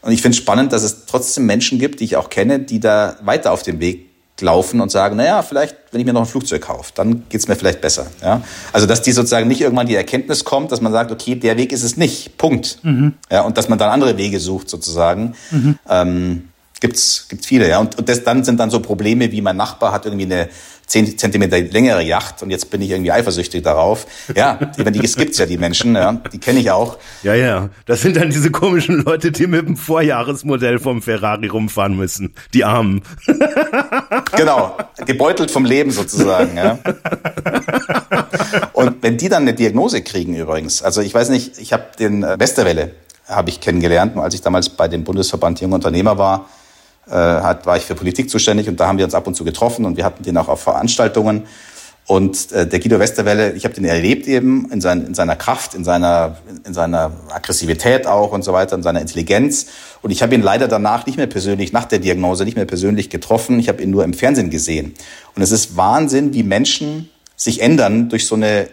Und ich finde es spannend, dass es trotzdem Menschen gibt, die ich auch kenne, die da weiter auf dem Weg laufen und sagen, naja, vielleicht, wenn ich mir noch ein Flugzeug kaufe, dann geht's mir vielleicht besser. Ja? Also, dass die sozusagen nicht irgendwann die Erkenntnis kommt, dass man sagt, okay, der Weg ist es nicht, Punkt. Mhm. Ja, und dass man dann andere Wege sucht sozusagen. Mhm. Ähm, gibt's gibt's viele, ja. Und, und das, dann sind dann so Probleme wie mein Nachbar hat irgendwie eine 10 Zentimeter längere Yacht und jetzt bin ich irgendwie eifersüchtig darauf. Ja, die, die gibt's ja, die Menschen, ja, die kenne ich auch. Ja, ja, das sind dann diese komischen Leute, die mit dem Vorjahresmodell vom Ferrari rumfahren müssen. Die Armen. Genau, gebeutelt vom Leben sozusagen, ja. Und wenn die dann eine Diagnose kriegen übrigens, also ich weiß nicht, ich habe den Westerwelle habe ich kennengelernt, als ich damals bei dem Bundesverband Junge Unternehmer war äh, hat, war ich für Politik zuständig und da haben wir uns ab und zu getroffen und wir hatten den auch auf Veranstaltungen. Und äh, der Guido Westerwelle, ich habe den erlebt eben in, sein, in seiner Kraft, in seiner, in seiner Aggressivität auch und so weiter, in seiner Intelligenz. Und ich habe ihn leider danach nicht mehr persönlich, nach der Diagnose, nicht mehr persönlich getroffen. Ich habe ihn nur im Fernsehen gesehen. Und es ist Wahnsinn, wie Menschen sich ändern durch so eine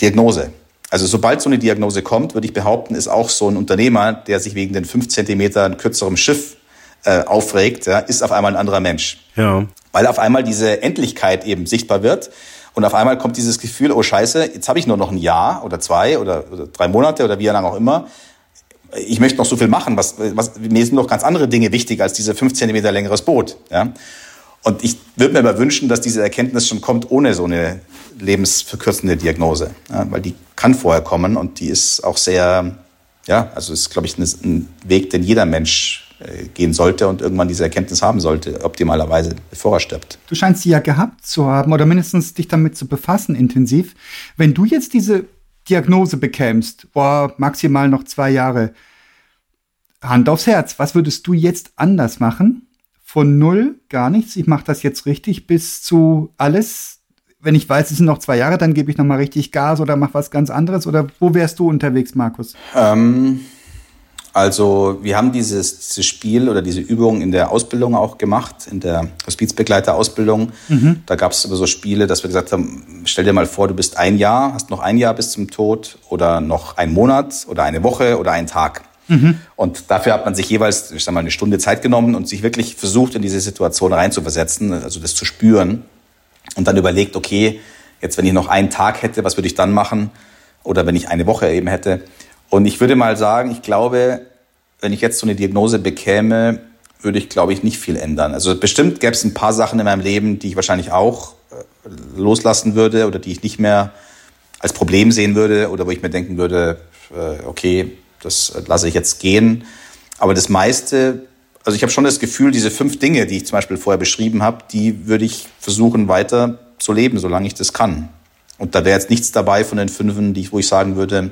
Diagnose. Also sobald so eine Diagnose kommt, würde ich behaupten, ist auch so ein Unternehmer, der sich wegen den fünf Zentimetern kürzerem Schiff äh, aufregt, ja, ist auf einmal ein anderer Mensch. Ja. Weil auf einmal diese Endlichkeit eben sichtbar wird und auf einmal kommt dieses Gefühl, oh Scheiße, jetzt habe ich nur noch ein Jahr oder zwei oder, oder drei Monate oder wie lange auch immer. Ich möchte noch so viel machen. Was, was, mir sind noch ganz andere Dinge wichtig als diese fünf Zentimeter längeres Boot. Ja? Und ich würde mir aber wünschen, dass diese Erkenntnis schon kommt ohne so eine lebensverkürzende Diagnose. Ja? Weil die kann vorher kommen und die ist auch sehr, ja, also ist, glaube ich, ein Weg, den jeder Mensch gehen sollte und irgendwann diese Erkenntnis haben sollte, optimalerweise, bevor er stirbt. Du scheinst sie ja gehabt zu haben oder mindestens dich damit zu befassen intensiv. Wenn du jetzt diese Diagnose bekämst, boah, maximal noch zwei Jahre, Hand aufs Herz, was würdest du jetzt anders machen? Von null, gar nichts, ich mache das jetzt richtig, bis zu alles. Wenn ich weiß, es sind noch zwei Jahre, dann gebe ich noch mal richtig Gas oder mach was ganz anderes. Oder wo wärst du unterwegs, Markus? Ähm, also wir haben dieses, dieses Spiel oder diese Übung in der Ausbildung auch gemacht, in der Hospizbegleiterausbildung. Mhm. Da gab es so Spiele, dass wir gesagt haben, stell dir mal vor, du bist ein Jahr, hast noch ein Jahr bis zum Tod oder noch einen Monat oder eine Woche oder einen Tag. Mhm. Und dafür hat man sich jeweils, ich sag mal, eine Stunde Zeit genommen und sich wirklich versucht, in diese Situation reinzuversetzen, also das zu spüren. Und dann überlegt, okay, jetzt wenn ich noch einen Tag hätte, was würde ich dann machen? Oder wenn ich eine Woche eben hätte. Und ich würde mal sagen, ich glaube, wenn ich jetzt so eine Diagnose bekäme, würde ich, glaube ich, nicht viel ändern. Also bestimmt gäbe es ein paar Sachen in meinem Leben, die ich wahrscheinlich auch äh, loslassen würde oder die ich nicht mehr als Problem sehen würde oder wo ich mir denken würde, äh, okay, das lasse ich jetzt gehen. Aber das meiste, also ich habe schon das Gefühl, diese fünf Dinge, die ich zum Beispiel vorher beschrieben habe, die würde ich versuchen weiter zu leben, solange ich das kann. Und da wäre jetzt nichts dabei von den die, wo ich sagen würde,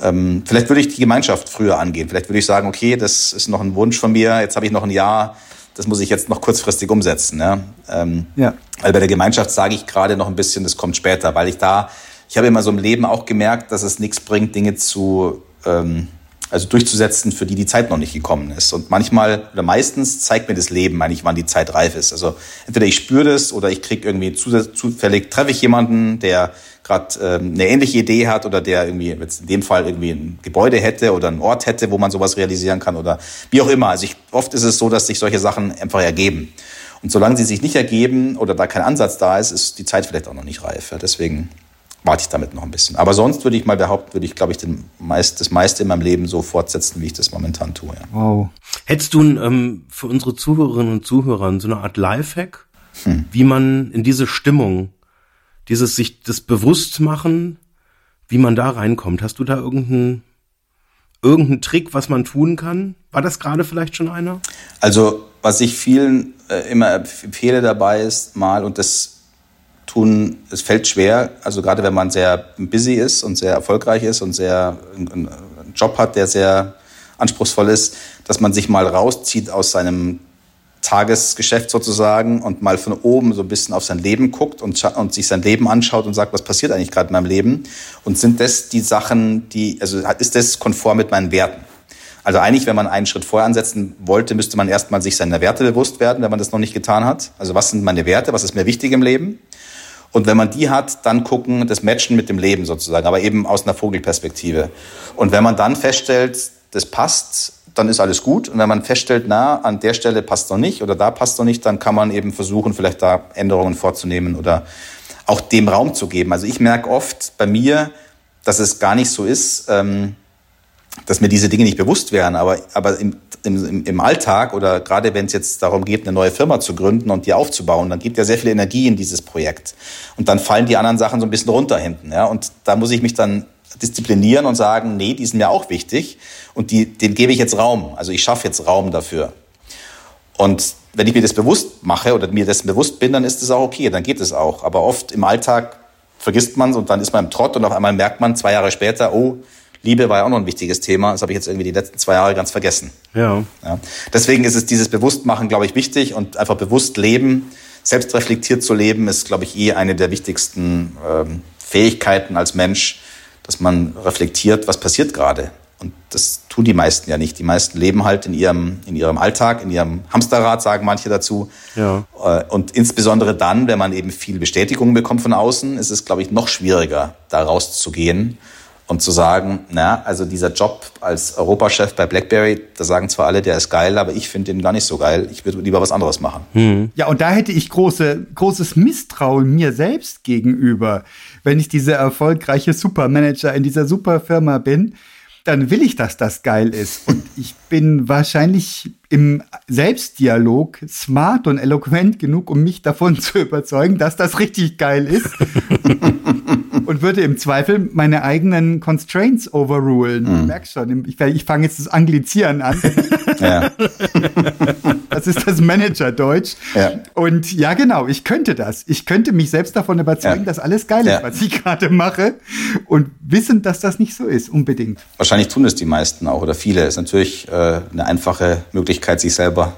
ähm, vielleicht würde ich die Gemeinschaft früher angehen. Vielleicht würde ich sagen, okay, das ist noch ein Wunsch von mir, jetzt habe ich noch ein Jahr, das muss ich jetzt noch kurzfristig umsetzen. Ja? Ähm, ja. Weil bei der Gemeinschaft sage ich gerade noch ein bisschen, das kommt später, weil ich da, ich habe immer so im Leben auch gemerkt, dass es nichts bringt, Dinge zu ähm, also durchzusetzen, für die die Zeit noch nicht gekommen ist. Und manchmal oder meistens zeigt mir das Leben eigentlich, wann die Zeit reif ist. Also entweder ich spüre das oder ich kriege irgendwie zufällig, treffe ich jemanden, der gerade ähm, eine ähnliche Idee hat oder der irgendwie jetzt in dem Fall irgendwie ein Gebäude hätte oder einen Ort hätte, wo man sowas realisieren kann oder wie auch immer. Also ich, oft ist es so, dass sich solche Sachen einfach ergeben. Und solange sie sich nicht ergeben oder da kein Ansatz da ist, ist die Zeit vielleicht auch noch nicht reif. Ja, deswegen warte ich damit noch ein bisschen. Aber sonst würde ich mal behaupten, würde ich, glaube ich, den meist, das meiste in meinem Leben so fortsetzen, wie ich das momentan tue. Ja. Wow. Hättest du ähm, für unsere Zuhörerinnen und Zuhörer so eine Art Lifehack, hm. wie man in diese Stimmung, dieses sich das bewusst machen, wie man da reinkommt? Hast du da irgendeinen irgendeinen Trick, was man tun kann? War das gerade vielleicht schon einer? Also, was ich vielen äh, immer empfehle dabei ist, mal, und das tun, es fällt schwer, also gerade wenn man sehr busy ist und sehr erfolgreich ist und sehr einen Job hat, der sehr anspruchsvoll ist, dass man sich mal rauszieht aus seinem Tagesgeschäft sozusagen und mal von oben so ein bisschen auf sein Leben guckt und, und sich sein Leben anschaut und sagt, was passiert eigentlich gerade in meinem Leben? Und sind das die Sachen, die, also ist das konform mit meinen Werten? Also eigentlich, wenn man einen Schritt vorher ansetzen wollte, müsste man erstmal sich seiner Werte bewusst werden, wenn man das noch nicht getan hat. Also was sind meine Werte? Was ist mir wichtig im Leben? Und wenn man die hat, dann gucken, das Matchen mit dem Leben sozusagen, aber eben aus einer Vogelperspektive. Und wenn man dann feststellt, das passt, dann ist alles gut. Und wenn man feststellt, na, an der Stelle passt noch nicht oder da passt noch nicht, dann kann man eben versuchen, vielleicht da Änderungen vorzunehmen oder auch dem Raum zu geben. Also ich merke oft bei mir, dass es gar nicht so ist, ähm, dass mir diese Dinge nicht bewusst wären, aber, aber im, im, im Alltag oder gerade wenn es jetzt darum geht, eine neue Firma zu gründen und die aufzubauen, dann gibt ja sehr viel Energie in dieses Projekt. Und dann fallen die anderen Sachen so ein bisschen runter hinten. Ja? Und da muss ich mich dann disziplinieren und sagen, nee, die sind mir auch wichtig und die, den gebe ich jetzt Raum. Also ich schaffe jetzt Raum dafür. Und wenn ich mir das bewusst mache oder mir das bewusst bin, dann ist es auch okay, dann geht es auch. Aber oft im Alltag vergisst man es und dann ist man im Trott und auf einmal merkt man zwei Jahre später, oh, Liebe war ja auch noch ein wichtiges Thema. Das habe ich jetzt irgendwie die letzten zwei Jahre ganz vergessen. Ja. ja. Deswegen ist es dieses Bewusstmachen, glaube ich, wichtig und einfach bewusst leben, selbstreflektiert zu leben, ist, glaube ich, eh eine der wichtigsten ähm, Fähigkeiten als Mensch, dass man reflektiert, was passiert gerade. Und das tun die meisten ja nicht. Die meisten leben halt in ihrem, in ihrem Alltag, in ihrem Hamsterrad, sagen manche dazu. Ja. Äh, und insbesondere dann, wenn man eben viel Bestätigung bekommt von außen, ist es, glaube ich, noch schwieriger, da rauszugehen und zu sagen, na, also dieser Job als Europachef bei BlackBerry, da sagen zwar alle, der ist geil, aber ich finde den gar nicht so geil. Ich würde lieber was anderes machen. Hm. Ja, und da hätte ich große, großes Misstrauen mir selbst gegenüber, wenn ich dieser erfolgreiche Supermanager in dieser Superfirma bin dann will ich, dass das geil ist. Und ich bin wahrscheinlich im Selbstdialog smart und eloquent genug, um mich davon zu überzeugen, dass das richtig geil ist. und würde im Zweifel meine eigenen Constraints overrulen. Mhm. Merkst schon, ich, ich fange jetzt das Anglizieren an. Ja. Das ist das Manager-Deutsch. Ja. Und ja, genau, ich könnte das. Ich könnte mich selbst davon überzeugen, ja. dass alles geil ist, was ich gerade mache. Und wissen, dass das nicht so ist, unbedingt. Wahrscheinlich tun es die meisten auch oder viele. Ist natürlich äh, eine einfache Möglichkeit, sich selber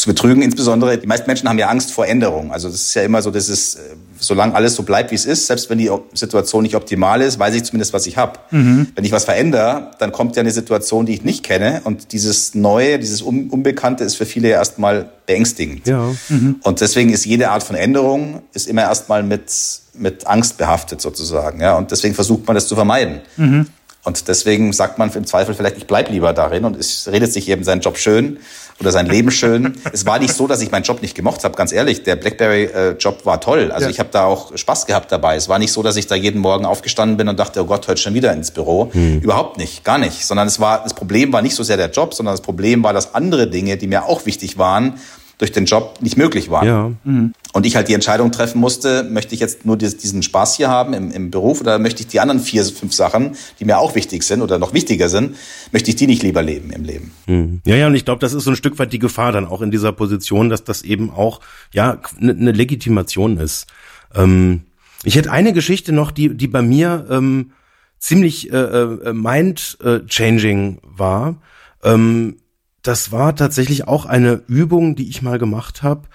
zu betrügen. Insbesondere, die meisten Menschen haben ja Angst vor Änderung. Also das ist ja immer so, dass es, äh, solange alles so bleibt, wie es ist, selbst wenn die Situation nicht optimal ist, weiß ich zumindest, was ich habe. Mhm. Wenn ich was verändere, dann kommt ja eine Situation, die ich nicht kenne. Und dieses Neue, dieses Unbekannte ist für viele erstmal beängstigend. Ja. Mhm. Und deswegen ist jede Art von Änderung ist immer erstmal mit, mit Angst behaftet sozusagen. Ja? Und deswegen versucht man das zu vermeiden. Mhm. Und deswegen sagt man im Zweifel vielleicht, ich bleib lieber darin und es redet sich eben seinen Job schön oder sein Leben schön. es war nicht so, dass ich meinen Job nicht gemocht habe, ganz ehrlich. Der BlackBerry-Job war toll. Also ja. ich habe da auch Spaß gehabt dabei. Es war nicht so, dass ich da jeden Morgen aufgestanden bin und dachte, oh Gott, heute schon wieder ins Büro. Hm. Überhaupt nicht, gar nicht. Sondern es war, das Problem war nicht so sehr der Job, sondern das Problem war, dass andere Dinge, die mir auch wichtig waren, durch den Job nicht möglich waren. Ja. Mhm. Und ich halt die Entscheidung treffen musste, möchte ich jetzt nur diesen Spaß hier haben im, im Beruf oder möchte ich die anderen vier, fünf Sachen, die mir auch wichtig sind oder noch wichtiger sind, möchte ich die nicht lieber leben im Leben. Mhm. Ja, ja, und ich glaube, das ist so ein Stück weit die Gefahr dann auch in dieser Position, dass das eben auch, ja, eine ne Legitimation ist. Ähm, ich hätte eine Geschichte noch, die, die bei mir ähm, ziemlich äh, äh, mind-changing war. Ähm, das war tatsächlich auch eine Übung, die ich mal gemacht habe.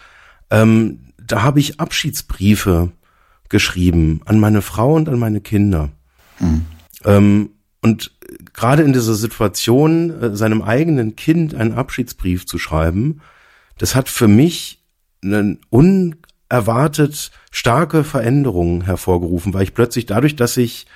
Ähm, da habe ich Abschiedsbriefe geschrieben an meine Frau und an meine Kinder. Mhm. Ähm, und gerade in dieser Situation, äh, seinem eigenen Kind einen Abschiedsbrief zu schreiben, das hat für mich eine unerwartet starke Veränderung hervorgerufen, weil ich plötzlich dadurch, dass ich,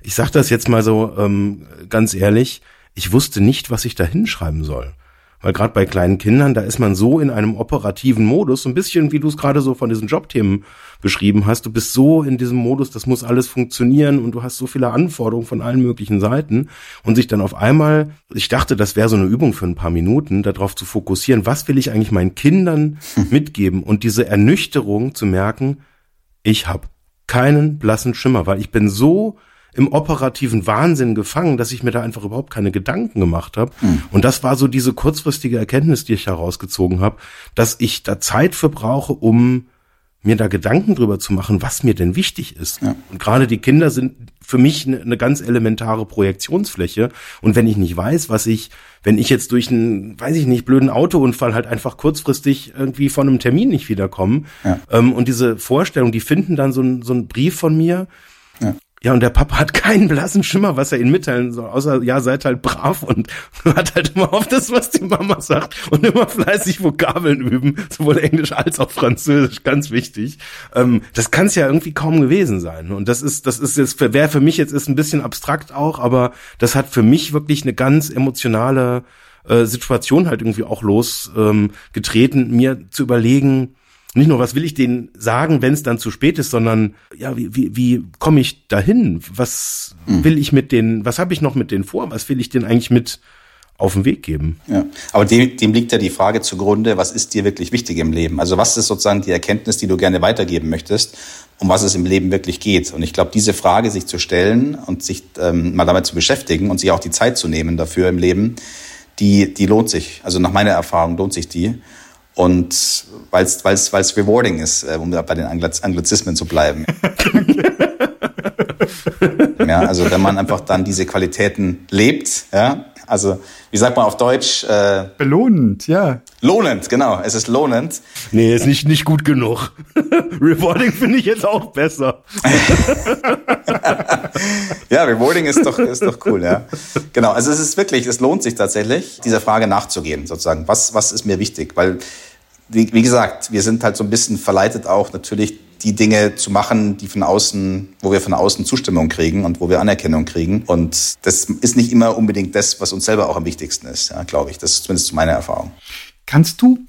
ich sage das jetzt mal so ähm, ganz ehrlich, ich wusste nicht, was ich da hinschreiben soll. Weil gerade bei kleinen Kindern, da ist man so in einem operativen Modus, so ein bisschen wie du es gerade so von diesen Jobthemen beschrieben hast. Du bist so in diesem Modus, das muss alles funktionieren und du hast so viele Anforderungen von allen möglichen Seiten. Und sich dann auf einmal, ich dachte, das wäre so eine Übung für ein paar Minuten, darauf zu fokussieren, was will ich eigentlich meinen Kindern mitgeben? Und diese Ernüchterung zu merken, ich habe keinen blassen Schimmer, weil ich bin so im operativen Wahnsinn gefangen, dass ich mir da einfach überhaupt keine Gedanken gemacht habe. Mhm. Und das war so diese kurzfristige Erkenntnis, die ich herausgezogen habe, dass ich da Zeit für brauche, um mir da Gedanken drüber zu machen, was mir denn wichtig ist. Ja. Und gerade die Kinder sind für mich eine, eine, ganz elementare Projektionsfläche. Und wenn ich nicht weiß, was ich, wenn ich jetzt durch einen, weiß ich nicht, blöden Autounfall halt einfach kurzfristig irgendwie von einem Termin nicht wiederkomme, ja. ähm, und diese Vorstellung, die finden dann so, ein, so einen Brief von mir, ja. Ja, und der Papa hat keinen blassen Schimmer, was er ihnen mitteilen soll, außer, ja, seid halt brav und hört halt immer auf das, was die Mama sagt und immer fleißig Vokabeln üben, sowohl Englisch als auch Französisch, ganz wichtig. Ähm, das kann es ja irgendwie kaum gewesen sein. Und das ist, das ist jetzt, wäre für mich jetzt ist ein bisschen abstrakt auch, aber das hat für mich wirklich eine ganz emotionale äh, Situation halt irgendwie auch losgetreten, ähm, mir zu überlegen, nicht nur, was will ich denen sagen, wenn es dann zu spät ist, sondern ja, wie, wie, wie komme ich dahin? Was mhm. will ich mit denen, was habe ich noch mit denen vor? Was will ich denen eigentlich mit auf den Weg geben? Ja, aber dem, dem liegt ja die Frage zugrunde, was ist dir wirklich wichtig im Leben? Also was ist sozusagen die Erkenntnis, die du gerne weitergeben möchtest, um was es im Leben wirklich geht? Und ich glaube, diese Frage sich zu stellen und sich ähm, mal damit zu beschäftigen und sich auch die Zeit zu nehmen dafür im Leben, die, die lohnt sich. Also nach meiner Erfahrung lohnt sich die. Und weil es rewarding ist, äh, um bei den Anglizismen zu bleiben. ja, also wenn man einfach dann diese Qualitäten lebt, ja, also wie sagt man auf Deutsch? Äh, Belohnend, ja. Lohnend, genau. Es ist lohnend. Nee, ist nicht, nicht gut genug. rewarding finde ich jetzt auch besser. ja, rewarding ist doch, ist doch cool, ja. Genau, also es ist wirklich, es lohnt sich tatsächlich, dieser Frage nachzugehen, sozusagen. Was, was ist mir wichtig? Weil wie, wie gesagt, wir sind halt so ein bisschen verleitet auch natürlich die Dinge zu machen, die von außen, wo wir von außen Zustimmung kriegen und wo wir Anerkennung kriegen. Und das ist nicht immer unbedingt das, was uns selber auch am wichtigsten ist, ja, glaube ich. Das ist zumindest meine Erfahrung. Kannst du,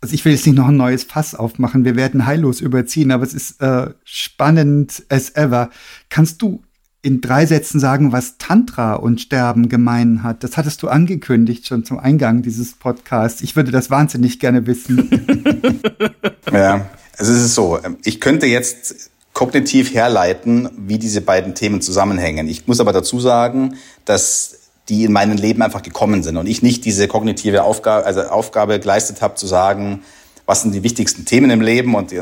also ich will jetzt nicht noch ein neues Fass aufmachen, wir werden heillos überziehen, aber es ist äh, spannend as ever. Kannst du in drei Sätzen sagen, was Tantra und Sterben gemein hat. Das hattest du angekündigt schon zum Eingang dieses Podcasts. Ich würde das wahnsinnig gerne wissen. ja, also es ist so, ich könnte jetzt kognitiv herleiten, wie diese beiden Themen zusammenhängen. Ich muss aber dazu sagen, dass die in meinem Leben einfach gekommen sind und ich nicht diese kognitive Aufgabe, also Aufgabe geleistet habe, zu sagen, was sind die wichtigsten Themen im Leben und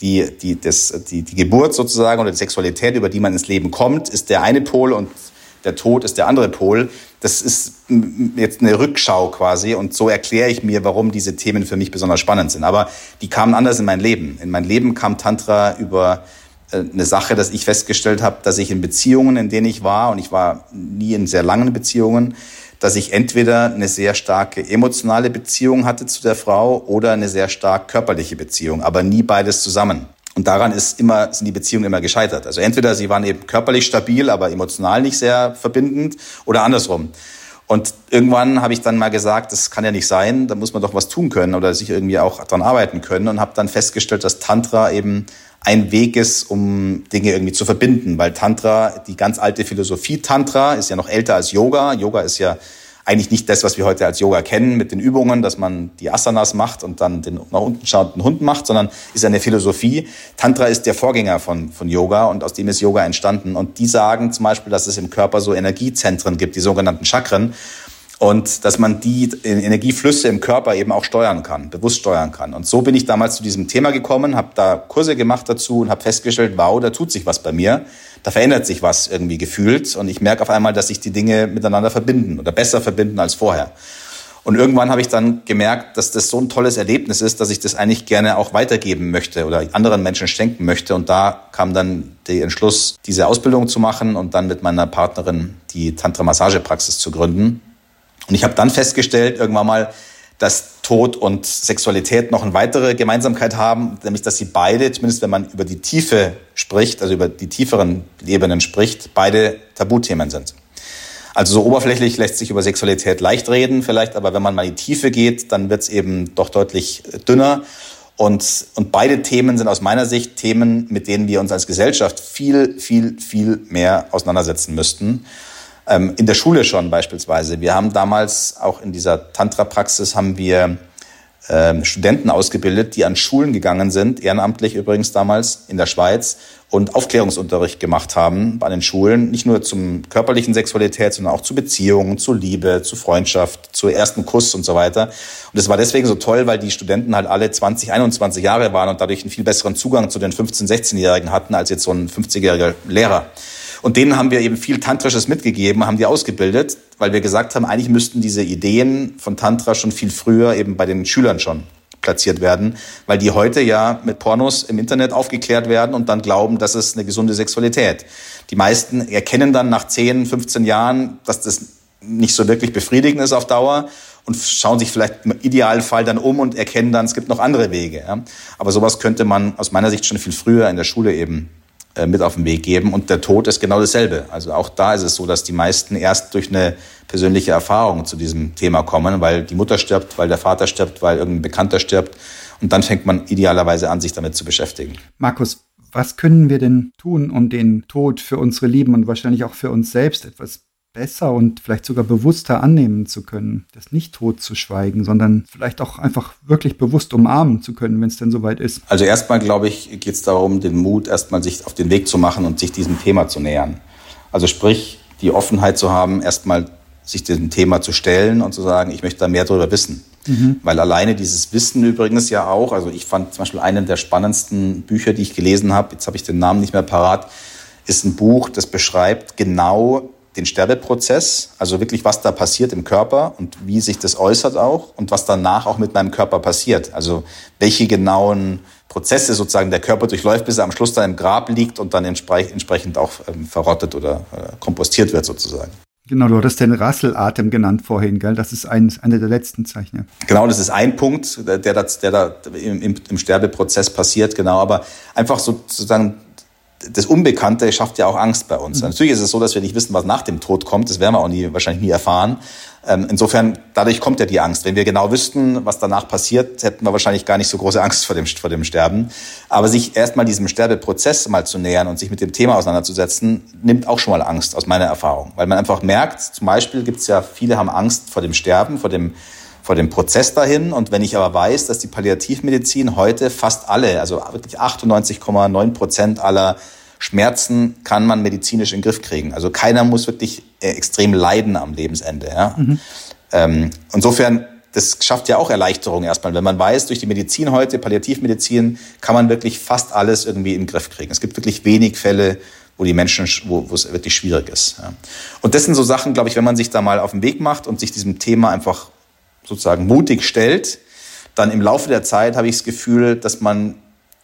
die, die, das, die, die Geburt sozusagen oder die Sexualität, über die man ins Leben kommt, ist der eine Pol und der Tod ist der andere Pol. Das ist jetzt eine Rückschau quasi und so erkläre ich mir, warum diese Themen für mich besonders spannend sind. Aber die kamen anders in mein Leben. In mein Leben kam Tantra über äh, eine Sache, dass ich festgestellt habe, dass ich in Beziehungen, in denen ich war, und ich war nie in sehr langen Beziehungen, dass ich entweder eine sehr starke emotionale Beziehung hatte zu der Frau oder eine sehr stark körperliche Beziehung, aber nie beides zusammen. Und daran ist immer, sind die Beziehungen immer gescheitert. Also entweder sie waren eben körperlich stabil, aber emotional nicht sehr verbindend oder andersrum. Und irgendwann habe ich dann mal gesagt, das kann ja nicht sein, da muss man doch was tun können oder sich irgendwie auch dran arbeiten können und habe dann festgestellt, dass Tantra eben ein Weg ist, um Dinge irgendwie zu verbinden, weil Tantra, die ganz alte Philosophie Tantra ist ja noch älter als Yoga. Yoga ist ja eigentlich nicht das, was wir heute als Yoga kennen mit den Übungen, dass man die Asanas macht und dann den nach unten schauenden Hund macht, sondern ist eine Philosophie. Tantra ist der Vorgänger von, von Yoga und aus dem ist Yoga entstanden. Und die sagen zum Beispiel, dass es im Körper so Energiezentren gibt, die sogenannten Chakren und dass man die Energieflüsse im Körper eben auch steuern kann, bewusst steuern kann. Und so bin ich damals zu diesem Thema gekommen, habe da Kurse gemacht dazu und habe festgestellt, wow, da tut sich was bei mir, da verändert sich was irgendwie gefühlt und ich merke auf einmal, dass sich die Dinge miteinander verbinden oder besser verbinden als vorher. Und irgendwann habe ich dann gemerkt, dass das so ein tolles Erlebnis ist, dass ich das eigentlich gerne auch weitergeben möchte oder anderen Menschen schenken möchte. Und da kam dann der Entschluss, diese Ausbildung zu machen und dann mit meiner Partnerin die Tantra-Massagepraxis zu gründen. Und ich habe dann festgestellt, irgendwann mal, dass Tod und Sexualität noch eine weitere Gemeinsamkeit haben, nämlich dass sie beide, zumindest wenn man über die Tiefe spricht, also über die tieferen Ebenen spricht, beide Tabuthemen sind. Also so oberflächlich lässt sich über Sexualität leicht reden vielleicht, aber wenn man mal in die Tiefe geht, dann wird es eben doch deutlich dünner. Und, und beide Themen sind aus meiner Sicht Themen, mit denen wir uns als Gesellschaft viel, viel, viel mehr auseinandersetzen müssten. Ähm, in der Schule schon beispielsweise. Wir haben damals auch in dieser Tantra-Praxis haben wir ähm, Studenten ausgebildet, die an Schulen gegangen sind, ehrenamtlich übrigens damals in der Schweiz, und Aufklärungsunterricht gemacht haben an den Schulen, nicht nur zum körperlichen Sexualität, sondern auch zu Beziehungen, zu Liebe, zu Freundschaft, zu ersten Kuss und so weiter. Und es war deswegen so toll, weil die Studenten halt alle 20, 21 Jahre waren und dadurch einen viel besseren Zugang zu den 15, 16-Jährigen hatten als jetzt so ein 50-jähriger Lehrer. Und denen haben wir eben viel Tantrisches mitgegeben, haben die ausgebildet, weil wir gesagt haben, eigentlich müssten diese Ideen von Tantra schon viel früher eben bei den Schülern schon platziert werden, weil die heute ja mit Pornos im Internet aufgeklärt werden und dann glauben, das ist eine gesunde Sexualität. Die meisten erkennen dann nach 10, 15 Jahren, dass das nicht so wirklich befriedigend ist auf Dauer und schauen sich vielleicht im Idealfall dann um und erkennen dann, es gibt noch andere Wege. Aber sowas könnte man aus meiner Sicht schon viel früher in der Schule eben mit auf den Weg geben. Und der Tod ist genau dasselbe. Also auch da ist es so, dass die meisten erst durch eine persönliche Erfahrung zu diesem Thema kommen, weil die Mutter stirbt, weil der Vater stirbt, weil irgendein Bekannter stirbt. Und dann fängt man idealerweise an, sich damit zu beschäftigen. Markus, was können wir denn tun, um den Tod für unsere Lieben und wahrscheinlich auch für uns selbst etwas besser und vielleicht sogar bewusster annehmen zu können, das nicht tot zu schweigen, sondern vielleicht auch einfach wirklich bewusst umarmen zu können, wenn es denn soweit ist. Also erstmal, glaube ich, geht es darum, den Mut erstmal sich auf den Weg zu machen und sich diesem Thema zu nähern. Also sprich, die Offenheit zu haben, erstmal sich diesem Thema zu stellen und zu sagen, ich möchte da mehr darüber wissen. Mhm. Weil alleine dieses Wissen übrigens ja auch, also ich fand zum Beispiel einen der spannendsten Bücher, die ich gelesen habe, jetzt habe ich den Namen nicht mehr parat, ist ein Buch, das beschreibt genau den Sterbeprozess, also wirklich, was da passiert im Körper und wie sich das äußert auch und was danach auch mit meinem Körper passiert. Also welche genauen Prozesse sozusagen der Körper durchläuft, bis er am Schluss dann im Grab liegt und dann entsprechend auch ähm, verrottet oder äh, kompostiert wird sozusagen. Genau, du hattest den Rasselatem genannt vorhin, gell? Das ist ein, eine der letzten Zeichen. Genau, das ist ein Punkt, der, der, der da im, im Sterbeprozess passiert, genau. Aber einfach sozusagen das Unbekannte schafft ja auch Angst bei uns. Mhm. Natürlich ist es so, dass wir nicht wissen, was nach dem Tod kommt. Das werden wir auch nie, wahrscheinlich nie erfahren. Ähm, insofern, dadurch kommt ja die Angst. Wenn wir genau wüssten, was danach passiert, hätten wir wahrscheinlich gar nicht so große Angst vor dem, vor dem Sterben. Aber sich erstmal diesem Sterbeprozess mal zu nähern und sich mit dem Thema auseinanderzusetzen, nimmt auch schon mal Angst aus meiner Erfahrung. Weil man einfach merkt, zum Beispiel gibt es ja, viele haben Angst vor dem Sterben, vor dem vor dem Prozess dahin. Und wenn ich aber weiß, dass die Palliativmedizin heute fast alle, also wirklich 98,9 Prozent aller Schmerzen kann man medizinisch in den Griff kriegen. Also keiner muss wirklich äh, extrem leiden am Lebensende. Ja? Mhm. Ähm, insofern, das schafft ja auch Erleichterung erstmal. Wenn man weiß, durch die Medizin heute, Palliativmedizin, kann man wirklich fast alles irgendwie in den Griff kriegen. Es gibt wirklich wenig Fälle, wo die Menschen, wo, wo es wirklich schwierig ist. Ja. Und das sind so Sachen, glaube ich, wenn man sich da mal auf den Weg macht und sich diesem Thema einfach sozusagen mutig stellt, dann im Laufe der Zeit habe ich das Gefühl, dass man,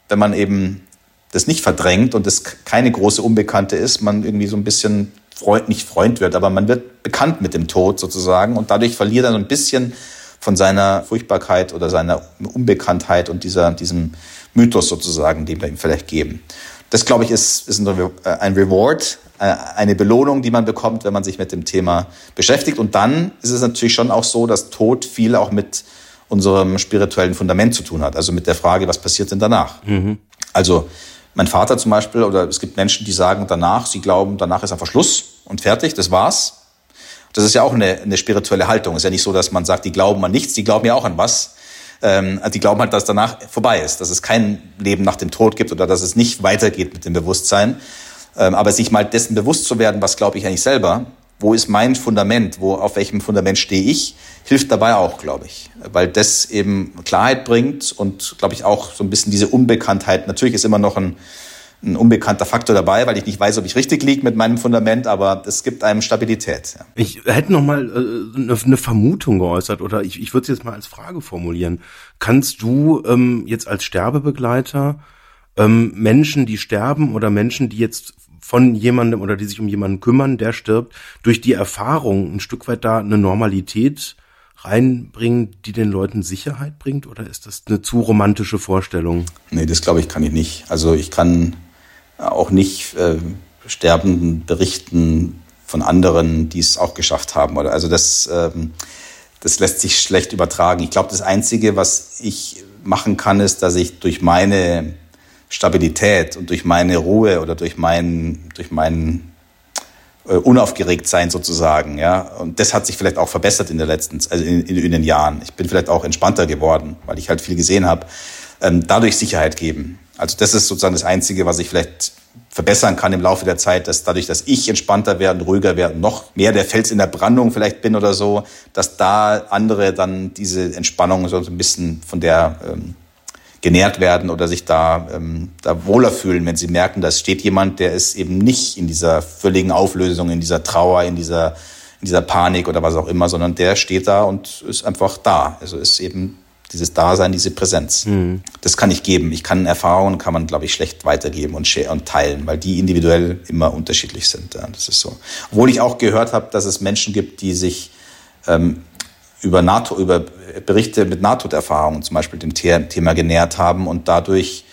wenn man eben das nicht verdrängt und das keine große Unbekannte ist, man irgendwie so ein bisschen Freund, nicht Freund wird, aber man wird bekannt mit dem Tod sozusagen und dadurch verliert er so ein bisschen von seiner Furchtbarkeit oder seiner Unbekanntheit und dieser, diesem Mythos sozusagen, den wir ihm vielleicht geben. Das, glaube ich, ist, ist ein Reward, äh, eine Belohnung, die man bekommt, wenn man sich mit dem Thema beschäftigt. Und dann ist es natürlich schon auch so, dass Tod viel auch mit unserem spirituellen Fundament zu tun hat. Also mit der Frage, was passiert denn danach? Mhm. Also mein Vater zum Beispiel, oder es gibt Menschen, die sagen danach, sie glauben, danach ist einfach Schluss und fertig, das war's. Das ist ja auch eine, eine spirituelle Haltung. Es ist ja nicht so, dass man sagt, die glauben an nichts, die glauben ja auch an was ähm, die glauben halt, dass danach vorbei ist, dass es kein Leben nach dem Tod gibt oder dass es nicht weitergeht mit dem Bewusstsein. Ähm, aber sich mal dessen bewusst zu werden, was glaube ich eigentlich selber, wo ist mein Fundament, wo auf welchem Fundament stehe ich, hilft dabei auch, glaube ich, weil das eben Klarheit bringt und glaube ich auch so ein bisschen diese Unbekanntheit. Natürlich ist immer noch ein ein unbekannter Faktor dabei, weil ich nicht weiß, ob ich richtig liege mit meinem Fundament, aber es gibt einem Stabilität. Ja. Ich hätte noch mal äh, eine, eine Vermutung geäußert oder ich, ich würde es jetzt mal als Frage formulieren. Kannst du ähm, jetzt als Sterbebegleiter ähm, Menschen, die sterben oder Menschen, die jetzt von jemandem oder die sich um jemanden kümmern, der stirbt, durch die Erfahrung ein Stück weit da eine Normalität reinbringen, die den Leuten Sicherheit bringt? Oder ist das eine zu romantische Vorstellung? Nee, das glaube ich kann ich nicht. Also ich kann auch nicht äh, Sterbenden berichten von anderen, die es auch geschafft haben. Oder also das, ähm, das lässt sich schlecht übertragen. Ich glaube, das Einzige, was ich machen kann, ist, dass ich durch meine Stabilität und durch meine Ruhe oder durch meinen, durch meinen äh, unaufgeregt sein sozusagen, ja. Und das hat sich vielleicht auch verbessert in der letzten, also in, in, in den Jahren. Ich bin vielleicht auch entspannter geworden, weil ich halt viel gesehen habe. Ähm, dadurch Sicherheit geben. Also das ist sozusagen das Einzige, was ich vielleicht verbessern kann im Laufe der Zeit, dass dadurch, dass ich entspannter werde, ruhiger werde, noch mehr der Fels in der Brandung vielleicht bin oder so, dass da andere dann diese Entspannung so ein bisschen von der ähm, genährt werden oder sich da, ähm, da wohler fühlen, wenn sie merken, da steht jemand, der ist eben nicht in dieser völligen Auflösung, in dieser Trauer, in dieser, in dieser Panik oder was auch immer, sondern der steht da und ist einfach da. Also ist eben dieses Dasein, diese Präsenz. Mhm. Das kann ich geben. Ich kann Erfahrungen, kann man, glaube ich, schlecht weitergeben und, und teilen, weil die individuell immer unterschiedlich sind. Ja, das ist so. Obwohl ich auch gehört habe, dass es Menschen gibt, die sich ähm, über NATO, über Berichte mit Nahtoderfahrungen zum Beispiel dem Thema genährt haben und dadurch,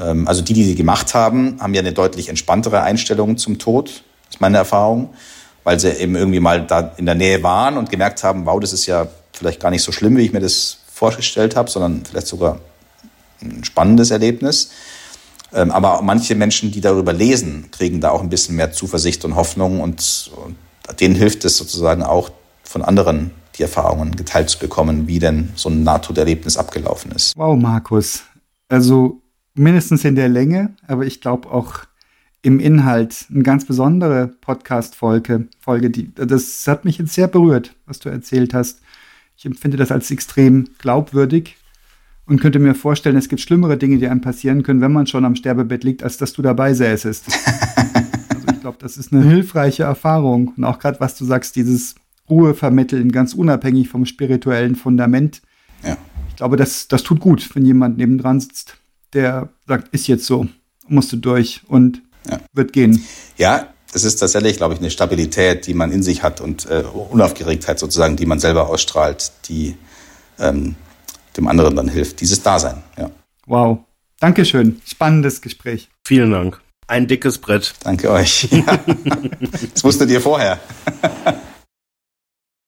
ähm, also die, die sie gemacht haben, haben ja eine deutlich entspanntere Einstellung zum Tod, ist meine Erfahrung, weil sie eben irgendwie mal da in der Nähe waren und gemerkt haben, wow, das ist ja vielleicht gar nicht so schlimm, wie ich mir das vorgestellt habe, sondern vielleicht sogar ein spannendes Erlebnis. Ähm, aber manche Menschen, die darüber lesen, kriegen da auch ein bisschen mehr Zuversicht und Hoffnung und, und denen hilft es sozusagen auch von anderen die Erfahrungen geteilt zu bekommen, wie denn so ein Nahtoderlebnis abgelaufen ist. Wow, Markus. Also mindestens in der Länge, aber ich glaube auch im Inhalt eine ganz besondere Podcast-Folge. Folge, die, das hat mich jetzt sehr berührt, was du erzählt hast. Ich empfinde das als extrem glaubwürdig und könnte mir vorstellen, es gibt schlimmere Dinge, die einem passieren können, wenn man schon am Sterbebett liegt, als dass du dabei säßest. also ich glaube, das ist eine hilfreiche Erfahrung. Und auch gerade, was du sagst, dieses Ruhe vermitteln, ganz unabhängig vom spirituellen Fundament. Ja. Ich glaube, das, das tut gut, wenn jemand nebendran sitzt, der sagt, ist jetzt so, musst du durch und ja. wird gehen. Ja, es ist tatsächlich, glaube ich, eine Stabilität, die man in sich hat und äh, Unaufgeregtheit sozusagen, die man selber ausstrahlt, die ähm, dem anderen dann hilft. Dieses Dasein, ja. Wow. Dankeschön. Spannendes Gespräch. Vielen Dank. Ein dickes Brett. Danke euch. Ja. das wusstet ihr vorher.